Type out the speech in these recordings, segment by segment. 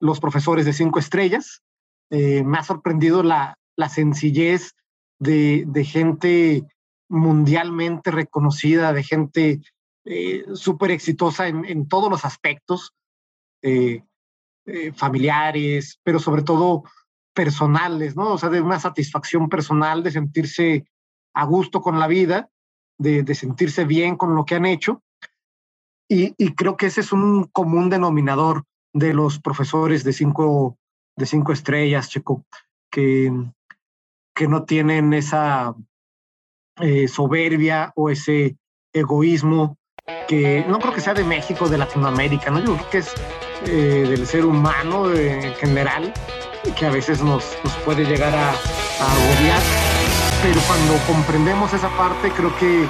los profesores de cinco estrellas. Eh, me ha sorprendido la, la sencillez de, de, gente mundialmente reconocida, de gente eh, súper exitosa en, en, todos los aspectos, eh, eh, familiares, pero sobre todo personales, ¿no? O sea, de una satisfacción personal de sentirse a gusto con la vida, de, de sentirse bien con lo que han hecho. Y, y, creo que ese es un común denominador de los profesores de cinco, de cinco estrellas, Checo, que, que no tienen esa eh, soberbia o ese egoísmo que no creo que sea de México, de Latinoamérica, ¿no? Yo creo que es eh, del ser humano en general, que a veces nos, nos puede llegar a, agobiar, pero cuando comprendemos esa parte creo que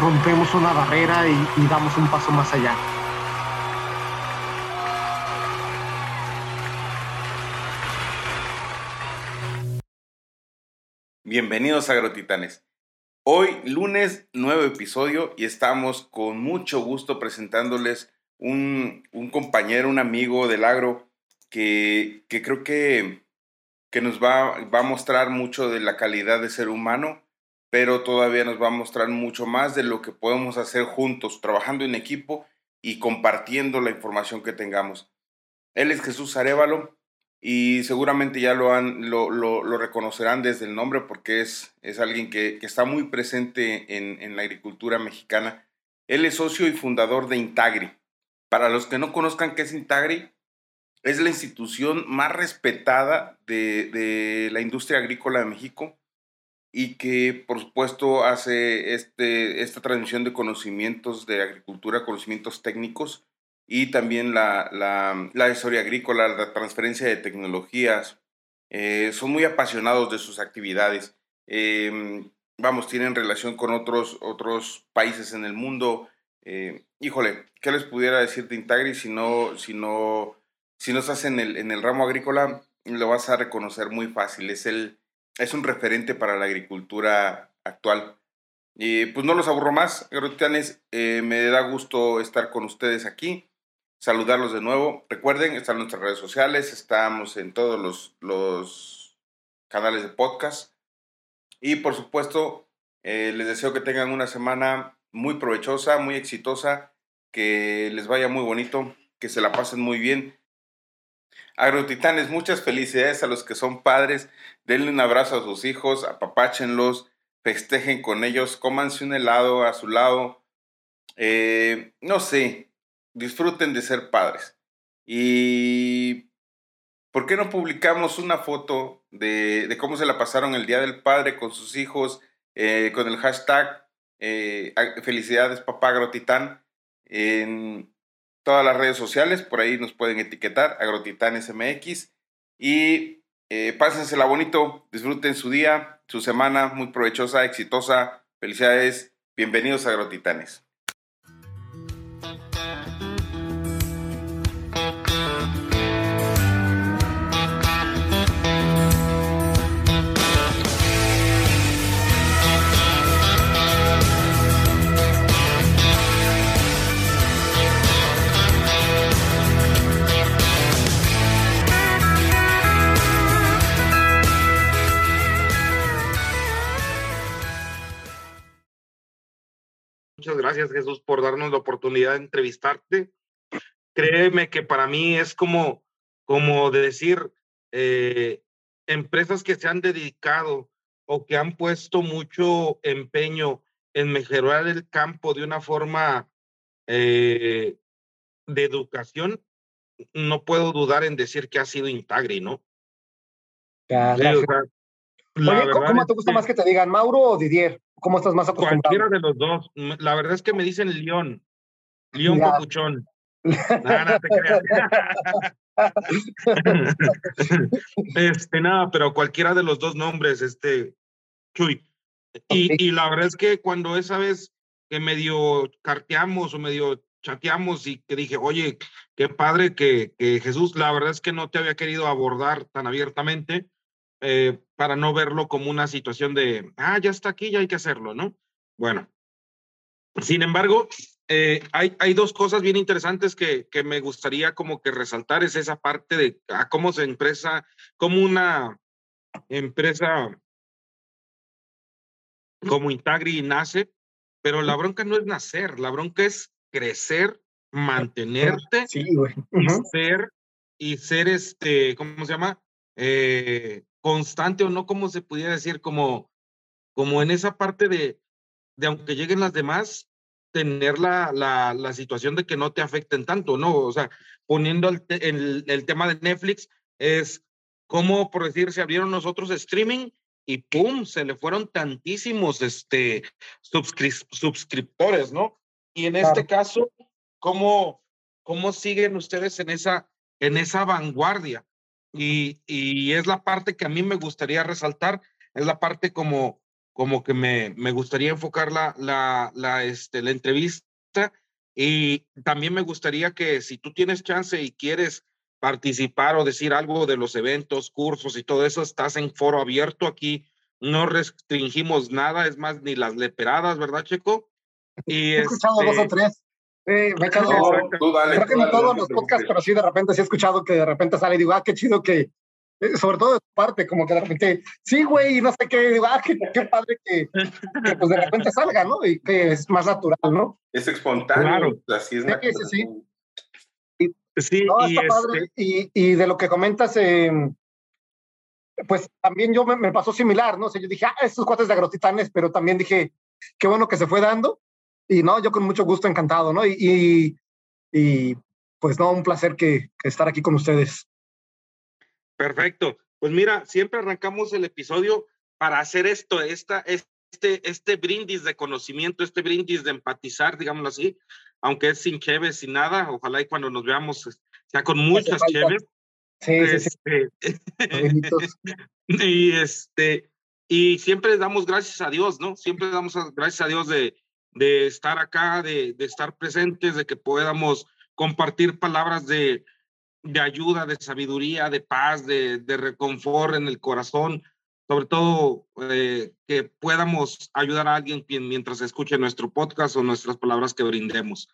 rompemos una barrera y damos un paso más allá. Bienvenidos a Agrotitanes. Hoy, lunes, nuevo episodio y estamos con mucho gusto presentándoles un, un compañero, un amigo del agro que, creo que, que nos va, va a mostrar mucho de la calidad de ser humano, pero todavía nos va a mostrar mucho más de lo que podemos hacer juntos, trabajando en equipo y compartiendo la información que tengamos. Él es Jesús Arevalo, y seguramente ya lo, han, lo, lo, reconocerán desde el nombre porque es, es alguien que, que está muy presente en, en, la agricultura mexicana. Él es socio y fundador de Intagri. Para los que no conozcan qué es Intagri, es la institución más respetada de, de la industria agrícola de México y que por supuesto hace este, esta transmisión de conocimientos de agricultura, conocimientos técnicos y también la, la, historia agrícola, la transferencia de tecnologías. Eh, son muy apasionados de sus actividades. Eh, vamos, tienen relación con otros, otros países en el mundo. Eh, híjole, ¿qué les pudiera decir de Intagri si no, si no, si no estás en el, en el ramo agrícola? Lo vas a reconocer muy fácil. Es, el, es un referente para la agricultura actual. Y pues no los aburro más, agrotitanes. me da gusto estar con ustedes aquí saludarlos de nuevo. Recuerden, están nuestras redes sociales, estamos en todos los, los canales de podcast. Y por supuesto, eh, les deseo que tengan una semana muy provechosa, muy exitosa, que les vaya muy bonito, que se la pasen muy bien. Agrotitanes, muchas felicidades a los que son padres. Denle un abrazo a sus hijos, apapáchenlos, festejen con ellos, cómanse un helado a su lado. Eh, no sé, disfruten de ser padres. Y ¿por qué no publicamos una foto de, cómo se la pasaron el Día del Padre con sus hijos, eh, con el hashtag eh, felicidades papá agrotitán en todas las redes sociales, por ahí nos pueden etiquetar, agrotitanesmx, y eh, pásensela bonito, disfruten su día, su semana muy provechosa, exitosa, felicidades, bienvenidos a Agrotitanes. Gracias, Jesús, por darnos la oportunidad de entrevistarte. Créeme que para mí es como, como decir, eh, empresas que se han dedicado o que han puesto mucho empeño en mejorar el campo de una forma eh, de educación, no puedo dudar en decir que ha sido Intagri, ¿no? Ya, sí, o sea, Oye, ¿cómo te gusta que, más que te digan Mauro o Didier? ¿Cómo estás más acostumbrado? Cualquiera de los dos. La verdad es que me dicen León. León. Copuchón. Nada, te creas. este, nada, pero cualquiera de los dos nombres, este, Chuy. Y, okay. y la verdad es que cuando esa vez que medio carteamos o medio chateamos y que dije, oye, qué padre que, que Jesús, la verdad es que no te había querido abordar tan abiertamente, eh, para no verlo como una situación de, ah, ya está aquí, ya hay que hacerlo, ¿no? Bueno, sin embargo, eh, hay, hay dos cosas bien interesantes que, que me gustaría como que resaltar, es esa parte de a cómo se empresa, cómo una empresa como Intagri nace, pero la bronca no es nacer, la bronca es crecer, mantenerte y ser, y ser este, ¿cómo se llama? Eh, constante o no, como se pudiera decir, como, como en esa parte de, de aunque lleguen las demás, tener la, la, la situación de que no te afecten tanto, ¿no? O sea, poniendo el, el, el tema de Netflix, es como, por decir, se abrieron nosotros streaming y ¡pum! se le fueron tantísimos este, suscriptores, ¿no? Y en este caso, ¿cómo, ¿cómo siguen ustedes en esa, en esa vanguardia? Y, y es la parte que a mí me gustaría resaltar, es la parte como, como que me, me gustaría enfocar la, la, la, este, la entrevista y también me gustaría que si tú tienes chance y quieres participar o decir algo de los eventos, cursos y todo eso, estás en foro abierto aquí. No restringimos nada, es más, ni las leperadas, ¿verdad, Checo? Y he escuchado dos o este tres. Sí, me he echado. tú dale, creo que no todos los podcasts, pero sí de repente sí he escuchado que de repente sale y digo, ah, qué chido que, eh, sobre todo de tu parte, como que de repente, sí, güey, no sé qué, digo, ah, qué, qué padre que, que, pues de repente salga, ¿no? Y que es más natural, ¿no? Es espontáneo, claro. así es sí, sí, sí. Sí, y, este y, y, de lo que comentas, eh, pues también yo me, me, pasó similar, ¿no? O sea, yo dije, ah, estos cuates de agrotitanes, pero también dije, qué bueno que se fue dando. Y no, yo con mucho gusto, encantado, ¿no? Y, y pues no, un placer que, que, estar aquí con ustedes. Perfecto. Pues mira, siempre arrancamos el episodio para hacer esto, esta, este, este brindis de conocimiento, este brindis de empatizar, digámoslo así, aunque es sin cheves, sin nada, ojalá y cuando nos veamos sea con muchas cheves. Sí, este, y este, y siempre damos gracias a Dios, ¿no? Siempre damos gracias a Dios de, de estar acá, de, de estar presentes, de que podamos compartir palabras de, de ayuda, de sabiduría, de paz, de, de reconfort en el corazón, sobre todo eh, que podamos ayudar a alguien mientras escuche nuestro podcast o nuestras palabras que brindemos.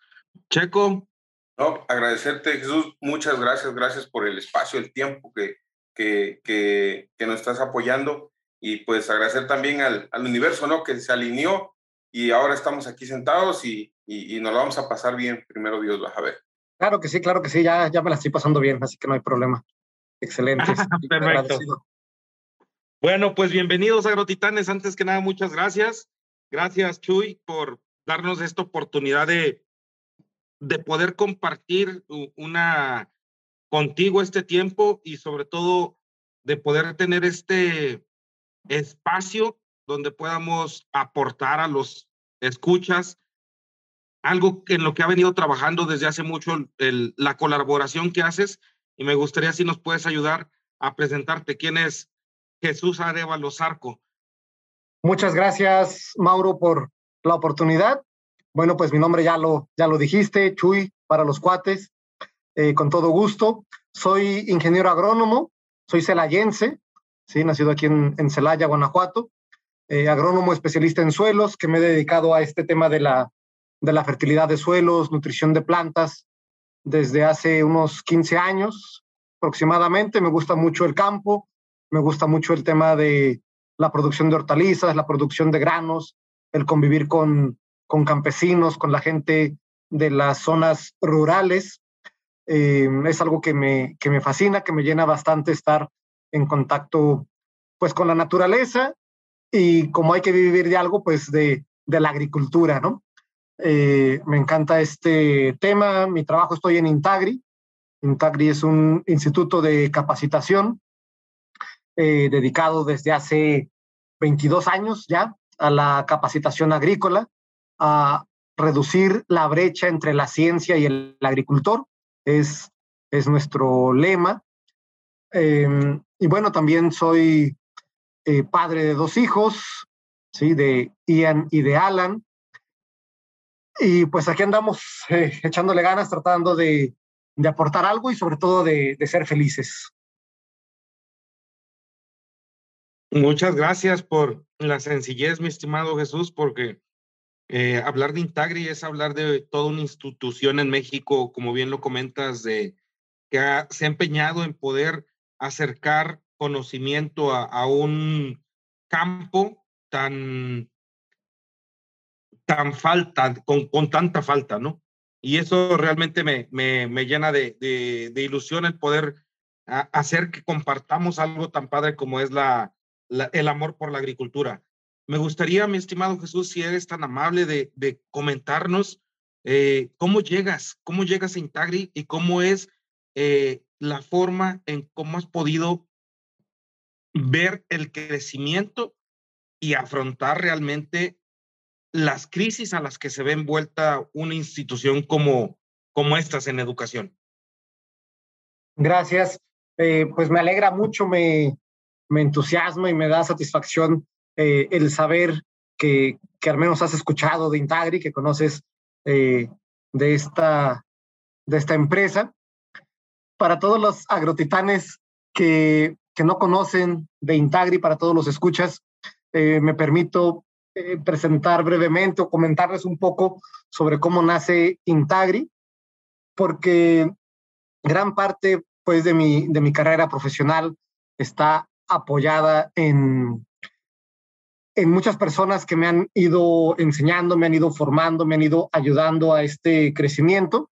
Checo. No, agradecerte, Jesús. Muchas gracias. Gracias por el espacio, el tiempo que, que, que, que nos estás apoyando. Y pues agradecer también al, al, universo, ¿no? Que se alineó y ahora estamos aquí sentados y, y, y nos lo vamos a pasar bien. Primero Dios, vas a ver. Claro que sí, claro que sí. Ya, ya me la estoy pasando bien, así que no hay problema. Excelente. Perfecto. Bueno, pues bienvenidos a Agrotitanes. Antes que nada, muchas gracias. Gracias, Chuy, por darnos esta oportunidad de, de poder compartir una contigo este tiempo y sobre todo de poder tener este espacio donde podamos aportar a los escuchas algo en lo que ha venido trabajando desde hace mucho la colaboración que haces y me gustaría si nos puedes ayudar a presentarte quién es Jesús Arevalo Zarco. Muchas gracias, Mauro, por la oportunidad. Bueno, pues mi nombre ya lo, ya lo dijiste, Chuy, para los cuates, eh, con todo gusto. Soy ingeniero agrónomo, soy celayense, ¿sí? nacido aquí en, en Celaya, Guanajuato. Eh, agrónomo especialista en suelos, que me he dedicado a este tema de la, de la fertilidad de suelos, nutrición de plantas, desde hace unos 15 años aproximadamente. Me gusta mucho el campo, me gusta mucho el tema de la producción de hortalizas, la producción de granos, el convivir con, con campesinos, con la gente de las zonas rurales. Eh, es algo que me, que me fascina, que me llena bastante estar en contacto pues con la naturaleza y como hay que vivir de algo, pues de, de la agricultura, ¿no? Eh, me encanta este tema, mi trabajo estoy en Intagri. Intagri es un instituto de capacitación eh, dedicado desde hace 22 años ya a la capacitación agrícola, a reducir la brecha entre la ciencia y el, agricultor, es, es nuestro lema. Eh, y bueno, también soy eh, padre de dos hijos, ¿sí? de Ian y de Alan. Y pues aquí andamos eh, echándole ganas, tratando de, aportar algo y sobre todo de, de ser felices. Muchas gracias por la sencillez, mi estimado Jesús, porque Eh, hablar de Intagri es hablar de toda una institución en México, como bien lo comentas, de, que se ha empeñado en poder acercar conocimiento a, un campo tan, tan falta, con, con, tanta falta, ¿no? Y eso realmente me, me, me llena de, de, ilusión el poder hacer que compartamos algo tan padre como es la, el amor por la agricultura. Me gustaría, mi estimado Jesús, si eres tan amable de, de comentarnos eh, cómo llegas, cómo llegas a Intagri y cómo es eh, la forma en cómo has podido ver el crecimiento y afrontar realmente las crisis a las que se ve envuelta una institución como, como estas en educación. Gracias. Eh, pues me alegra mucho, me, me entusiasma y me da satisfacción eh, el saber que, que, al menos has escuchado de Intagri, que conoces de, esta, de esta empresa para todos los agrotitanes que, que no conocen de Intagri, para todos los escuchas, eh, me permito eh, presentar brevemente o comentarles un poco sobre cómo nace Intagri, porque gran parte pues, de, mi, de mi carrera profesional está apoyada en, en muchas personas que me han ido enseñando, me han ido formando, me han ido ayudando a este crecimiento.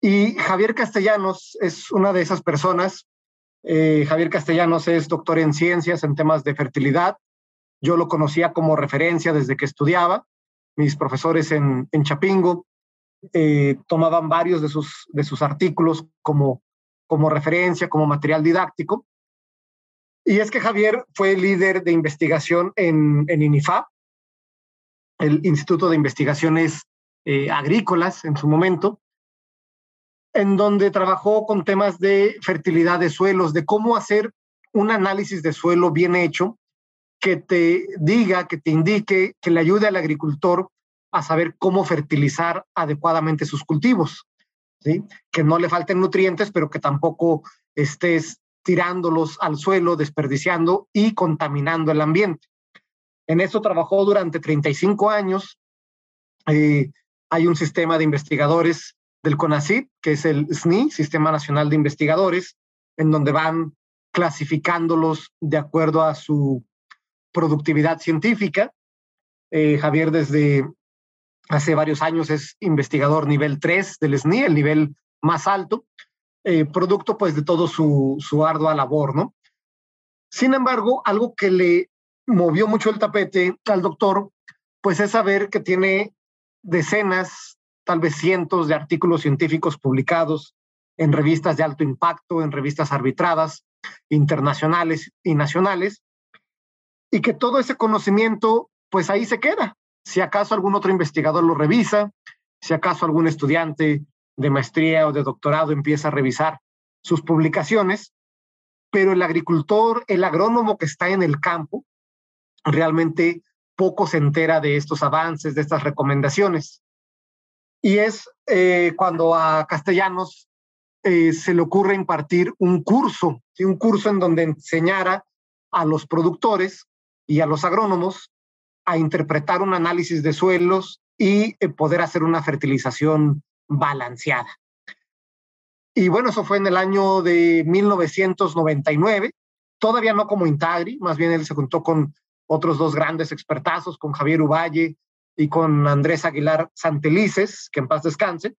Y Javier Castellanos es una de esas personas. Eh, Javier Castellanos es doctor en ciencias en temas de fertilidad. Yo lo conocía como referencia desde que estudiaba. Mis profesores en, en Chapingo eh, tomaban varios de sus, de sus artículos como, como referencia, como material didáctico. Y es que Javier fue líder de investigación en, en INIFA, el Instituto de Investigaciones eh, Agrícolas en su momento, en donde trabajó con temas de fertilidad de suelos, de cómo hacer un análisis de suelo bien hecho que te diga, que te indique, que le ayude al agricultor a saber cómo fertilizar adecuadamente sus cultivos, ¿sí? Que no le falten nutrientes, pero que tampoco estés tirándolos al suelo, desperdiciando y contaminando el ambiente. En eso trabajó durante 35 años. Eh, hay un sistema de investigadores del CONACYT, que es el SNI, Sistema Nacional de Investigadores, en donde van clasificándolos de acuerdo a su productividad científica. Eh, Javier desde hace varios años es investigador nivel 3 del SNI, el nivel más alto, eh, producto pues de todo su, su ardua labor, ¿no? Sin embargo, algo que le movió mucho el tapete al doctor, pues es saber que tiene decenas tal vez cientos de artículos científicos publicados en revistas de alto impacto, en revistas arbitradas, internacionales y nacionales, y que todo ese conocimiento, pues ahí se queda. Si acaso algún otro investigador lo revisa, si acaso algún estudiante de maestría o de doctorado empieza a revisar sus publicaciones, pero el agricultor, el agrónomo que está en el campo, realmente poco se entera de estos avances, de estas recomendaciones. Y es eh, cuando a Castellanos eh, se le ocurre impartir un curso, un curso en donde enseñara a los productores y a los agrónomos a interpretar un análisis de suelos y eh, poder hacer una fertilización balanceada. Y bueno, eso fue en el año de 1999, todavía no como Intagri, más bien él se juntó con otros dos grandes expertazos, con Javier Uvalle y con Andrés Aguilar Santelices, que en paz descanse,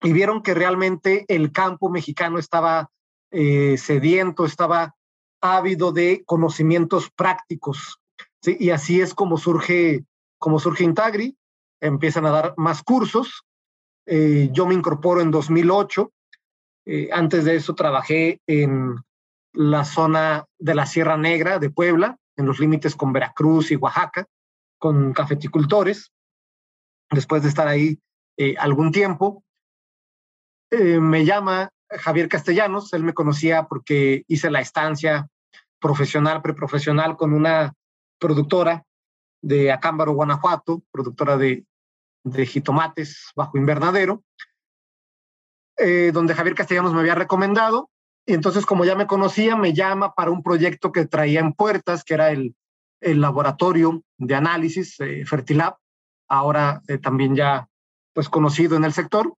y vieron que realmente el campo mexicano estaba eh, sediento, estaba ávido de conocimientos prácticos. Y así es como surge, como surge Intagri, empiezan a dar más cursos. Eh, yo me incorporo en 2008. Eh, antes de eso trabajé en la zona de la Sierra Negra de Puebla, en los límites con Veracruz y Oaxaca con cafeticultores, después de estar ahí eh, algún tiempo. Eh, me llama Javier Castellanos, él me conocía porque hice la estancia profesional, preprofesional con una productora de Acámbaro, Guanajuato, productora de, de jitomates bajo invernadero, eh, donde Javier Castellanos me había recomendado. Y entonces, como ya me conocía, me llama para un proyecto que traía en puertas, que era el el laboratorio de análisis, eh, Fertilab, ahora eh, también ya pues conocido en el sector.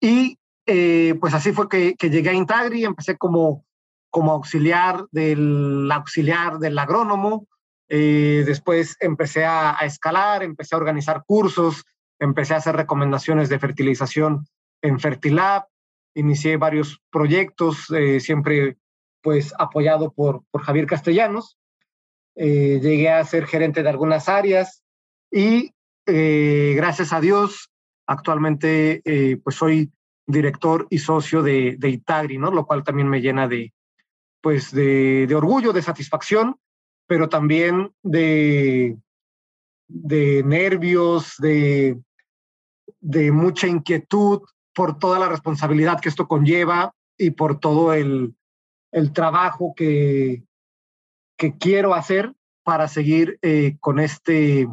Y eh, pues así fue que, llegué a Intagri, empecé como, como auxiliar del auxiliar del agrónomo, después empecé a, a, escalar, empecé a organizar cursos, empecé a hacer recomendaciones de fertilización en Fertilab, inicié varios proyectos, siempre pues apoyado por, por Javier Castellanos. Eh, llegué a ser gerente de algunas áreas y eh, gracias a Dios actualmente eh, pues soy director y socio de, de, Itagri, ¿no? Lo cual también me llena de, pues de, de orgullo, de satisfacción, pero también de, de nervios, de, de mucha inquietud por toda la responsabilidad que esto conlleva y por todo el, el trabajo que, que quiero hacer para seguir eh, con este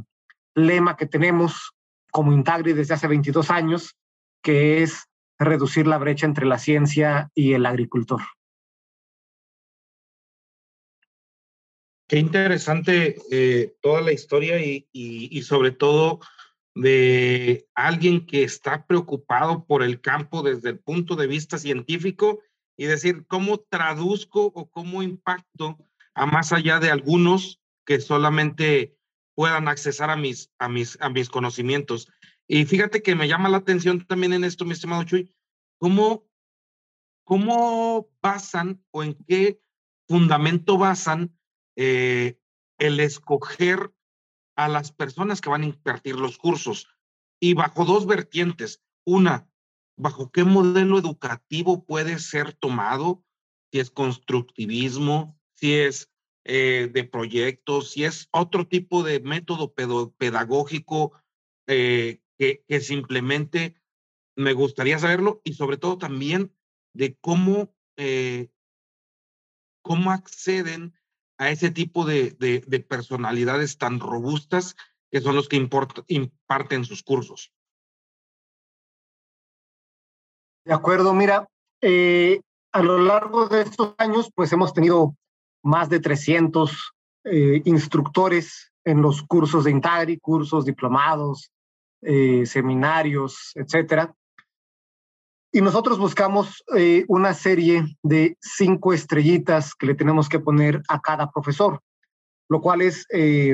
lema que tenemos como Intagri desde hace 22 años, que es reducir la brecha entre la ciencia y el agricultor. Qué interesante eh, toda la historia y, y, y, sobre todo de alguien que está preocupado por el campo desde el punto de vista científico y decir cómo traduzco o cómo impacto a más allá de algunos que solamente puedan accesar a mis, a mis, a mis conocimientos. Y fíjate que me llama la atención también en esto, mi estimado Chuy, cómo, cómo basan o en qué fundamento basan eh, el escoger a las personas que van a impartir los cursos. Y bajo dos vertientes. Una, bajo qué modelo educativo puede ser tomado, si es constructivismo, si es eh, de proyectos, si es otro tipo de método pedagógico eh, que, que simplemente me gustaría saberlo y sobre todo también de cómo, eh, cómo acceden a ese tipo de, de, de, personalidades tan robustas que son los que imparten sus cursos. De acuerdo, mira, a lo largo de estos años, pues hemos tenido más de 300 eh, instructores en los cursos de Intagri, cursos diplomados, eh, seminarios, etcétera. Y nosotros buscamos eh, una serie de cinco estrellitas que le tenemos que poner a cada profesor, lo cual es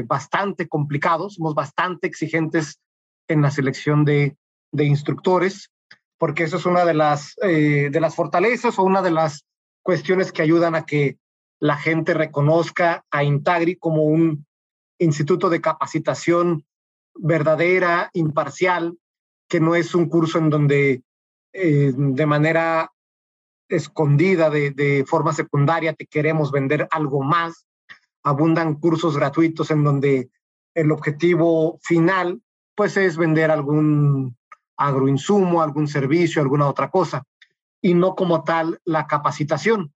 bastante complicado. Somos bastante exigentes en la selección de, de instructores porque eso es una de las, de las fortalezas o una de las cuestiones que ayudan a que la gente reconozca a Intagri como un instituto de capacitación verdadera, imparcial, que no es un curso en donde eh, de manera escondida, de, de forma secundaria, te queremos vender algo más. Abundan cursos gratuitos en donde el objetivo final pues es vender algún agroinsumo, algún servicio, alguna otra cosa, y no como tal la capacitación.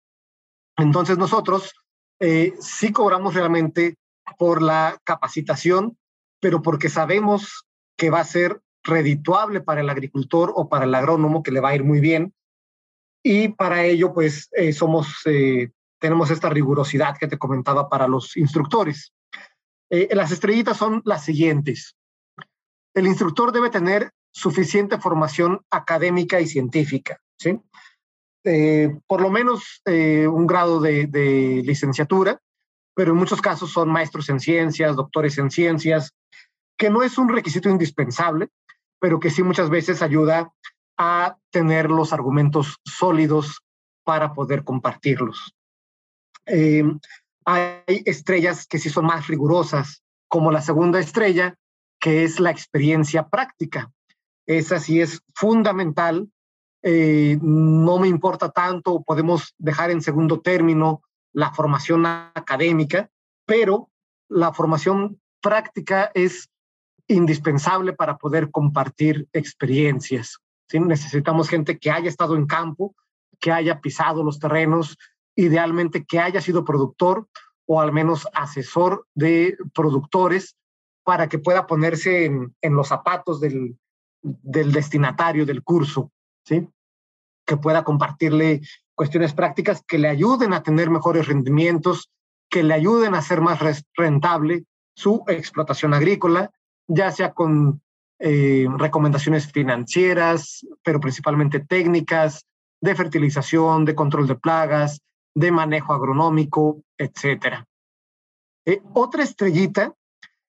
Entonces nosotros eh, sí cobramos realmente por la capacitación, pero porque sabemos que va a ser redituable para el agricultor o para el agrónomo, que le va a ir muy bien. Y para ello, pues, eh, somos, eh, tenemos esta rigurosidad que te comentaba para los instructores. Las estrellitas son las siguientes. El instructor debe tener suficiente formación académica y científica, ¿sí? Eh, por lo menos eh, un grado de, licenciatura, pero en muchos casos son maestros en ciencias, doctores en ciencias, que no es un requisito indispensable, pero que sí muchas veces ayuda a tener los argumentos sólidos para poder compartirlos. Eh, hay estrellas que sí son más rigurosas, como la segunda estrella, que es la experiencia práctica. Esa sí es fundamental. Eh, no me importa tanto, podemos dejar en segundo término la formación académica, pero la formación práctica es indispensable para poder compartir experiencias. ¿sí? Necesitamos gente que haya estado en campo, que haya pisado los terrenos, idealmente que haya sido productor o al menos asesor de productores para que pueda ponerse en, los zapatos del destinatario del curso, ¿sí? Que pueda compartirle cuestiones prácticas que le ayuden a tener mejores rendimientos, que le ayuden a hacer más rentable su explotación agrícola, ya sea con eh, recomendaciones financieras, pero principalmente técnicas, de fertilización, de control de plagas, de manejo agronómico, etc. Eh, otra estrellita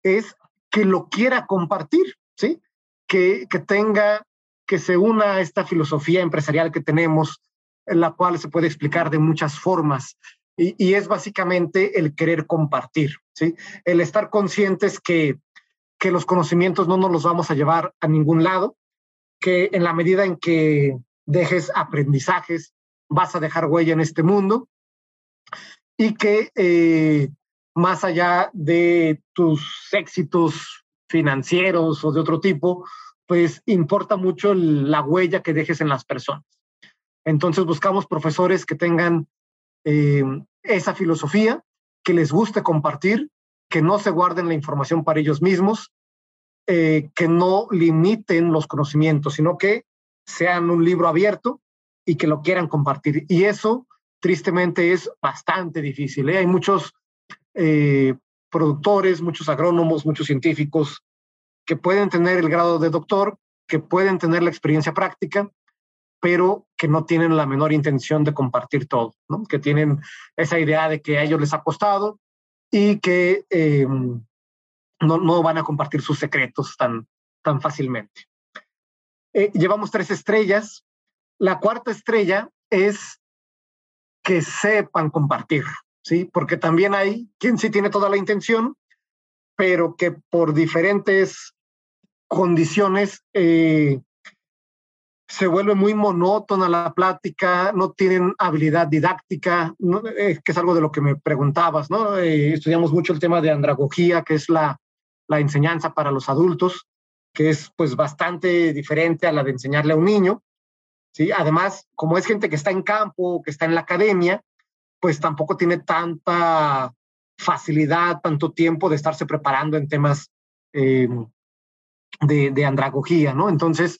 es que lo quiera compartir, ¿sí? Que, que tenga, que se una a esta filosofía empresarial que tenemos, en la cual se puede explicar de muchas formas, y, es básicamente el querer compartir, ¿sí? El estar conscientes que, que los conocimientos no nos los vamos a llevar a ningún lado, que en la medida en que dejes aprendizajes, vas a dejar huella en este mundo y que eh, más allá de tus éxitos financieros o de otro tipo, pues importa mucho la huella que dejes en las personas. Entonces buscamos profesores que tengan eh, esa filosofía, que les guste compartir, que no se guarden la información para ellos mismos, eh, que no limiten los conocimientos, sino que sean un libro abierto y que lo quieran compartir. Y eso, tristemente, es bastante difícil. ¿eh? Hay muchos productores, muchos agrónomos, muchos científicos que pueden tener el grado de doctor, que pueden tener la experiencia práctica, pero que no tienen la menor intención de compartir todo, ¿no? que tienen esa idea de que a ellos les ha costado y que em, no, no, van a compartir sus secretos tan, tan fácilmente. Eh, llevamos tres estrellas. La cuarta estrella es que sepan compartir, ¿sí? Porque también hay quien sí tiene toda la intención, pero que por diferentes condiciones eh, se vuelve muy monótona la plática, no tienen habilidad didáctica, eh, que es algo de lo que me preguntabas, ¿no? Eh, estudiamos mucho el tema de andragogía, que es la, la enseñanza para los adultos, que es pues bastante diferente a la de enseñarle a un niño, ¿sí? Además, como es gente que está en campo, que está en la academia, pues tampoco tiene tanta facilidad, tanto tiempo de estarse preparando en temas de, de andragogía, ¿no? Entonces,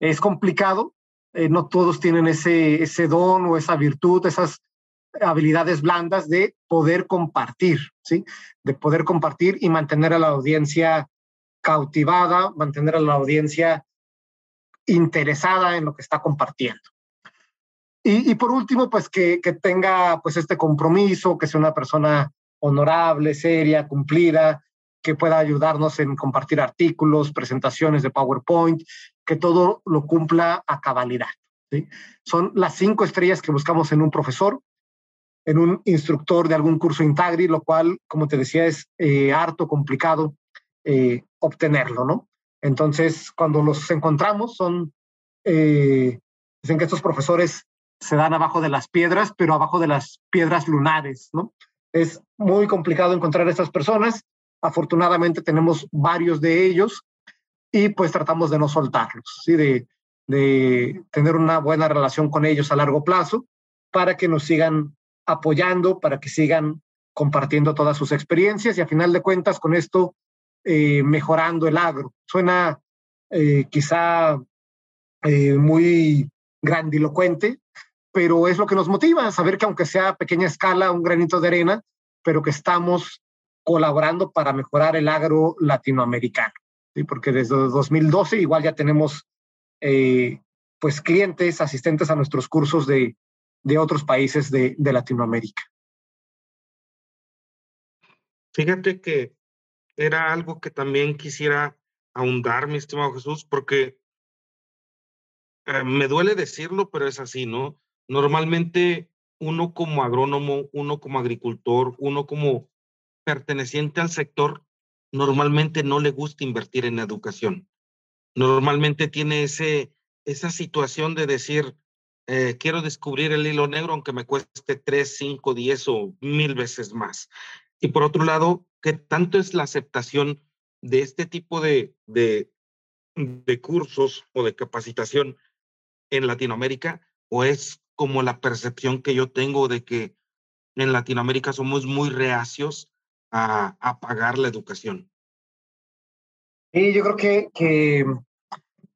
es complicado, eh, no todos tienen ese, ese don o esa virtud, esas habilidades blandas de poder compartir, ¿sí? De poder compartir y mantener a la audiencia cautivada, mantener a la audiencia interesada en lo que está compartiendo. Y, y por último, pues que, que, tenga pues este compromiso, que sea una persona honorable, seria, cumplida, que pueda ayudarnos en compartir artículos, presentaciones de PowerPoint, que todo lo cumpla a cabalidad. Son las cinco estrellas que buscamos en un profesor, en un instructor de algún curso Intagri, lo cual, como te decía, es eh, harto complicado eh, obtenerlo, ¿no? Entonces, cuando los encontramos, son, eh, dicen que estos profesores se dan abajo de las piedras, pero abajo de las piedras lunares, ¿no? Es muy complicado encontrar a estas personas Afortunadamente tenemos varios de ellos y pues tratamos de no soltarlos, ¿sí? de, de tener una buena relación con ellos a largo plazo para que nos sigan apoyando, para que sigan compartiendo todas sus experiencias y a final de cuentas con esto eh, mejorando el agro. Suena eh, quizá eh, muy grandilocuente, pero es lo que nos motiva, saber que aunque sea a pequeña escala, un granito de arena, pero que estamos colaborando para mejorar el agro latinoamericano, ¿sí? porque desde 2012 igual ya tenemos eh, pues clientes, asistentes a nuestros cursos de, de otros países de, de, Latinoamérica. Fíjate que era algo que también quisiera ahondar, mi estimado Jesús, porque eh, me duele decirlo, pero es así, ¿no? Normalmente uno como agrónomo, uno como agricultor, uno como perteneciente al sector normalmente no le gusta invertir en educación. Normalmente tiene ese, esa situación de decir, eh, quiero descubrir el hilo negro aunque me cueste tres, cinco, diez o mil veces más. Y por otro lado, ¿qué tanto es la aceptación de este tipo de, de, de cursos o de capacitación en Latinoamérica? ¿O es como la percepción que yo tengo de que en Latinoamérica somos muy reacios a, pagar la educación. Y yo creo que, que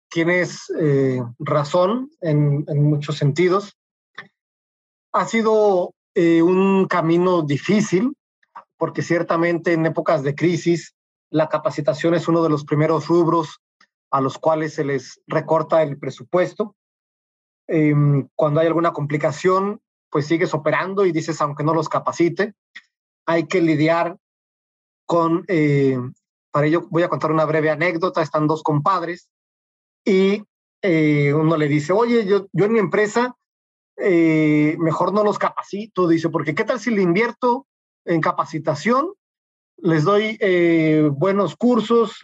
tienes eh, razón en, en, muchos sentidos. Ha sido eh, un camino difícil porque ciertamente en épocas de crisis la capacitación es uno de los primeros rubros a los cuales se les recorta el presupuesto. Em, cuando hay alguna complicación, pues sigues operando y dices, aunque no los capacite, hay que lidiar con, eh, para ello voy a contar una breve anécdota, están dos compadres y eh, uno le dice, oye, yo, en mi empresa eh, mejor no los capacito, dice, porque ¿qué tal si le invierto en capacitación? Les doy buenos cursos,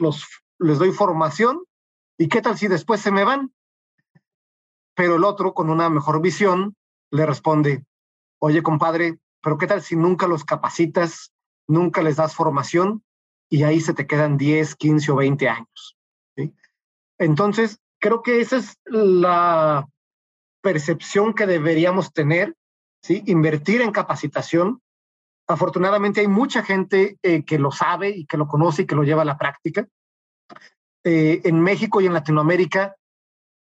les doy formación, ¿y qué tal si después se me van? Pero el otro, con una mejor visión, le responde, oye, compadre, pero ¿qué tal si nunca los capacitas, nunca les das formación y ahí se te quedan 10, 15 o 20 años? Entonces, creo que esa es la percepción que deberíamos tener, ¿sí? Invertir en capacitación. Afortunadamente hay mucha gente eh, que lo sabe y que lo conoce y que lo lleva a la práctica. Eh, en México y en Latinoamérica,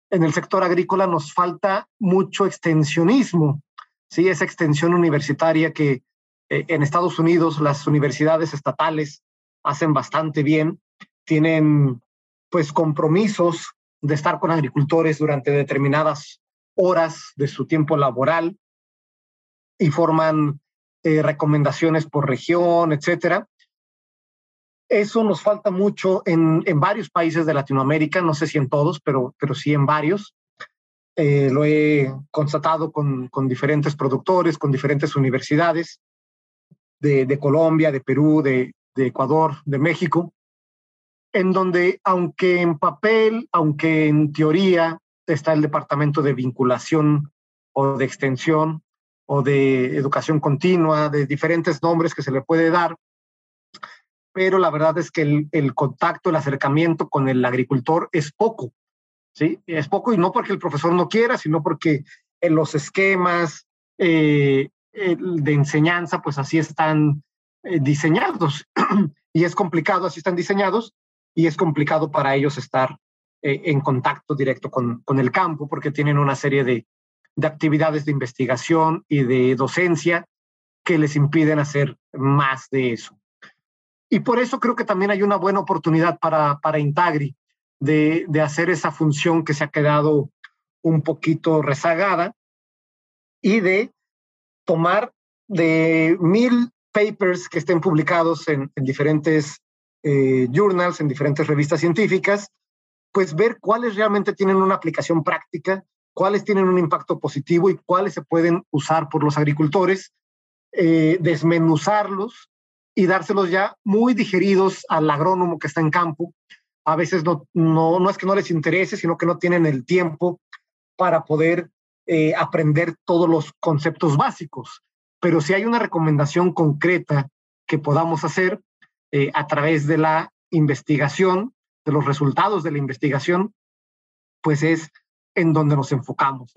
en el sector agrícola nos falta mucho extensionismo, ¿sí? Esa extensión universitaria que en Estados Unidos las universidades estatales hacen bastante bien, tienen pues compromisos de estar con agricultores durante determinadas horas de su tiempo laboral y forman eh, recomendaciones por región, etcétera. Eso nos falta mucho en, en, varios países de Latinoamérica, no sé si en todos, pero, pero sí en varios. Eh, lo he constatado con, con, diferentes productores, con diferentes universidades de, Colombia, de Perú, de, de Ecuador, de México, en donde aunque en papel, aunque en teoría está el departamento de vinculación o de extensión o de educación continua, de diferentes nombres que se le puede dar, pero la verdad es que el, contacto, el acercamiento con el agricultor es poco, ¿sí? Es poco y no porque el profesor no quiera, sino porque en los esquemas eh, de enseñanza, pues así están eh, diseñados y es complicado, así están diseñados y es complicado para ellos estar eh, en contacto directo con, con, el campo, porque tienen una serie de, de, actividades de investigación y de docencia que les impiden hacer más de eso. Y por eso creo que también hay una buena oportunidad para, para Intagri de, de hacer esa función que se ha quedado un poquito rezagada y de tomar de mil papers que estén publicados en, en diferentes eh, journals, en diferentes revistas científicas, pues ver cuáles realmente tienen una aplicación práctica, cuáles tienen un impacto positivo y cuáles se pueden usar por los agricultores, eh, desmenuzarlos y dárselos ya muy digeridos al agrónomo que está en campo. A veces no, no, no es que no les interese, sino que no tienen el tiempo para poder eh, aprender todos los conceptos básicos. Pero si hay una recomendación concreta que podamos hacer eh, a través de la investigación, de los resultados de la investigación, pues es en donde nos enfocamos.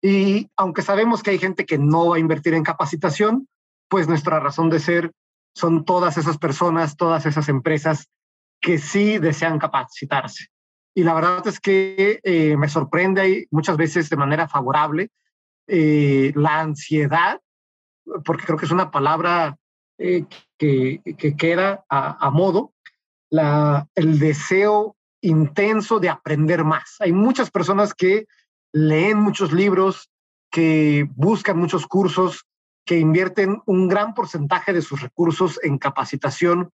Y aunque sabemos que hay gente que no va a invertir en capacitación, pues nuestra razón de ser son todas esas personas, todas esas empresas que sí desean capacitarse. Y la verdad es que eh, me sorprende muchas veces de manera favorable eh, la ansiedad, porque creo que es una palabra eh, que, que, queda a, a modo, el deseo intenso de aprender más. Hay muchas personas que leen muchos libros, que buscan muchos cursos, que invierten un gran porcentaje de sus recursos en capacitación,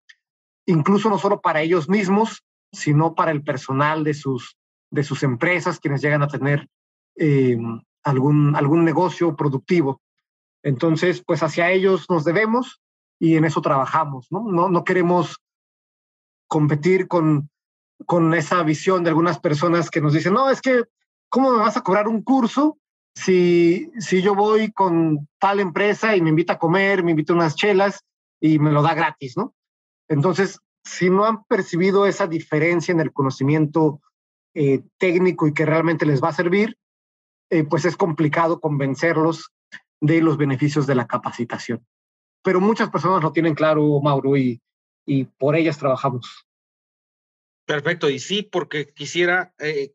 incluso no solo para ellos mismos, sino para el personal de sus, de sus empresas, quienes llegan a tener eh, algún, algún negocio productivo. Entonces, pues hacia ellos nos debemos y en eso trabajamos, ¿no? No, no queremos competir con, con esa visión de algunas personas que nos dicen, no, es que, ¿cómo me vas a cobrar un curso si, si yo voy con tal empresa y me invita a comer, me invita unas chelas y me lo da gratis, ¿no? Entonces, si no han percibido esa diferencia en el conocimiento eh, técnico y que realmente les va a servir, eh, pues es complicado convencerlos de los beneficios de la capacitación. Pero muchas personas lo tienen claro, Mauro, y, y por ellas trabajamos. Perfecto, y sí, porque quisiera, eh,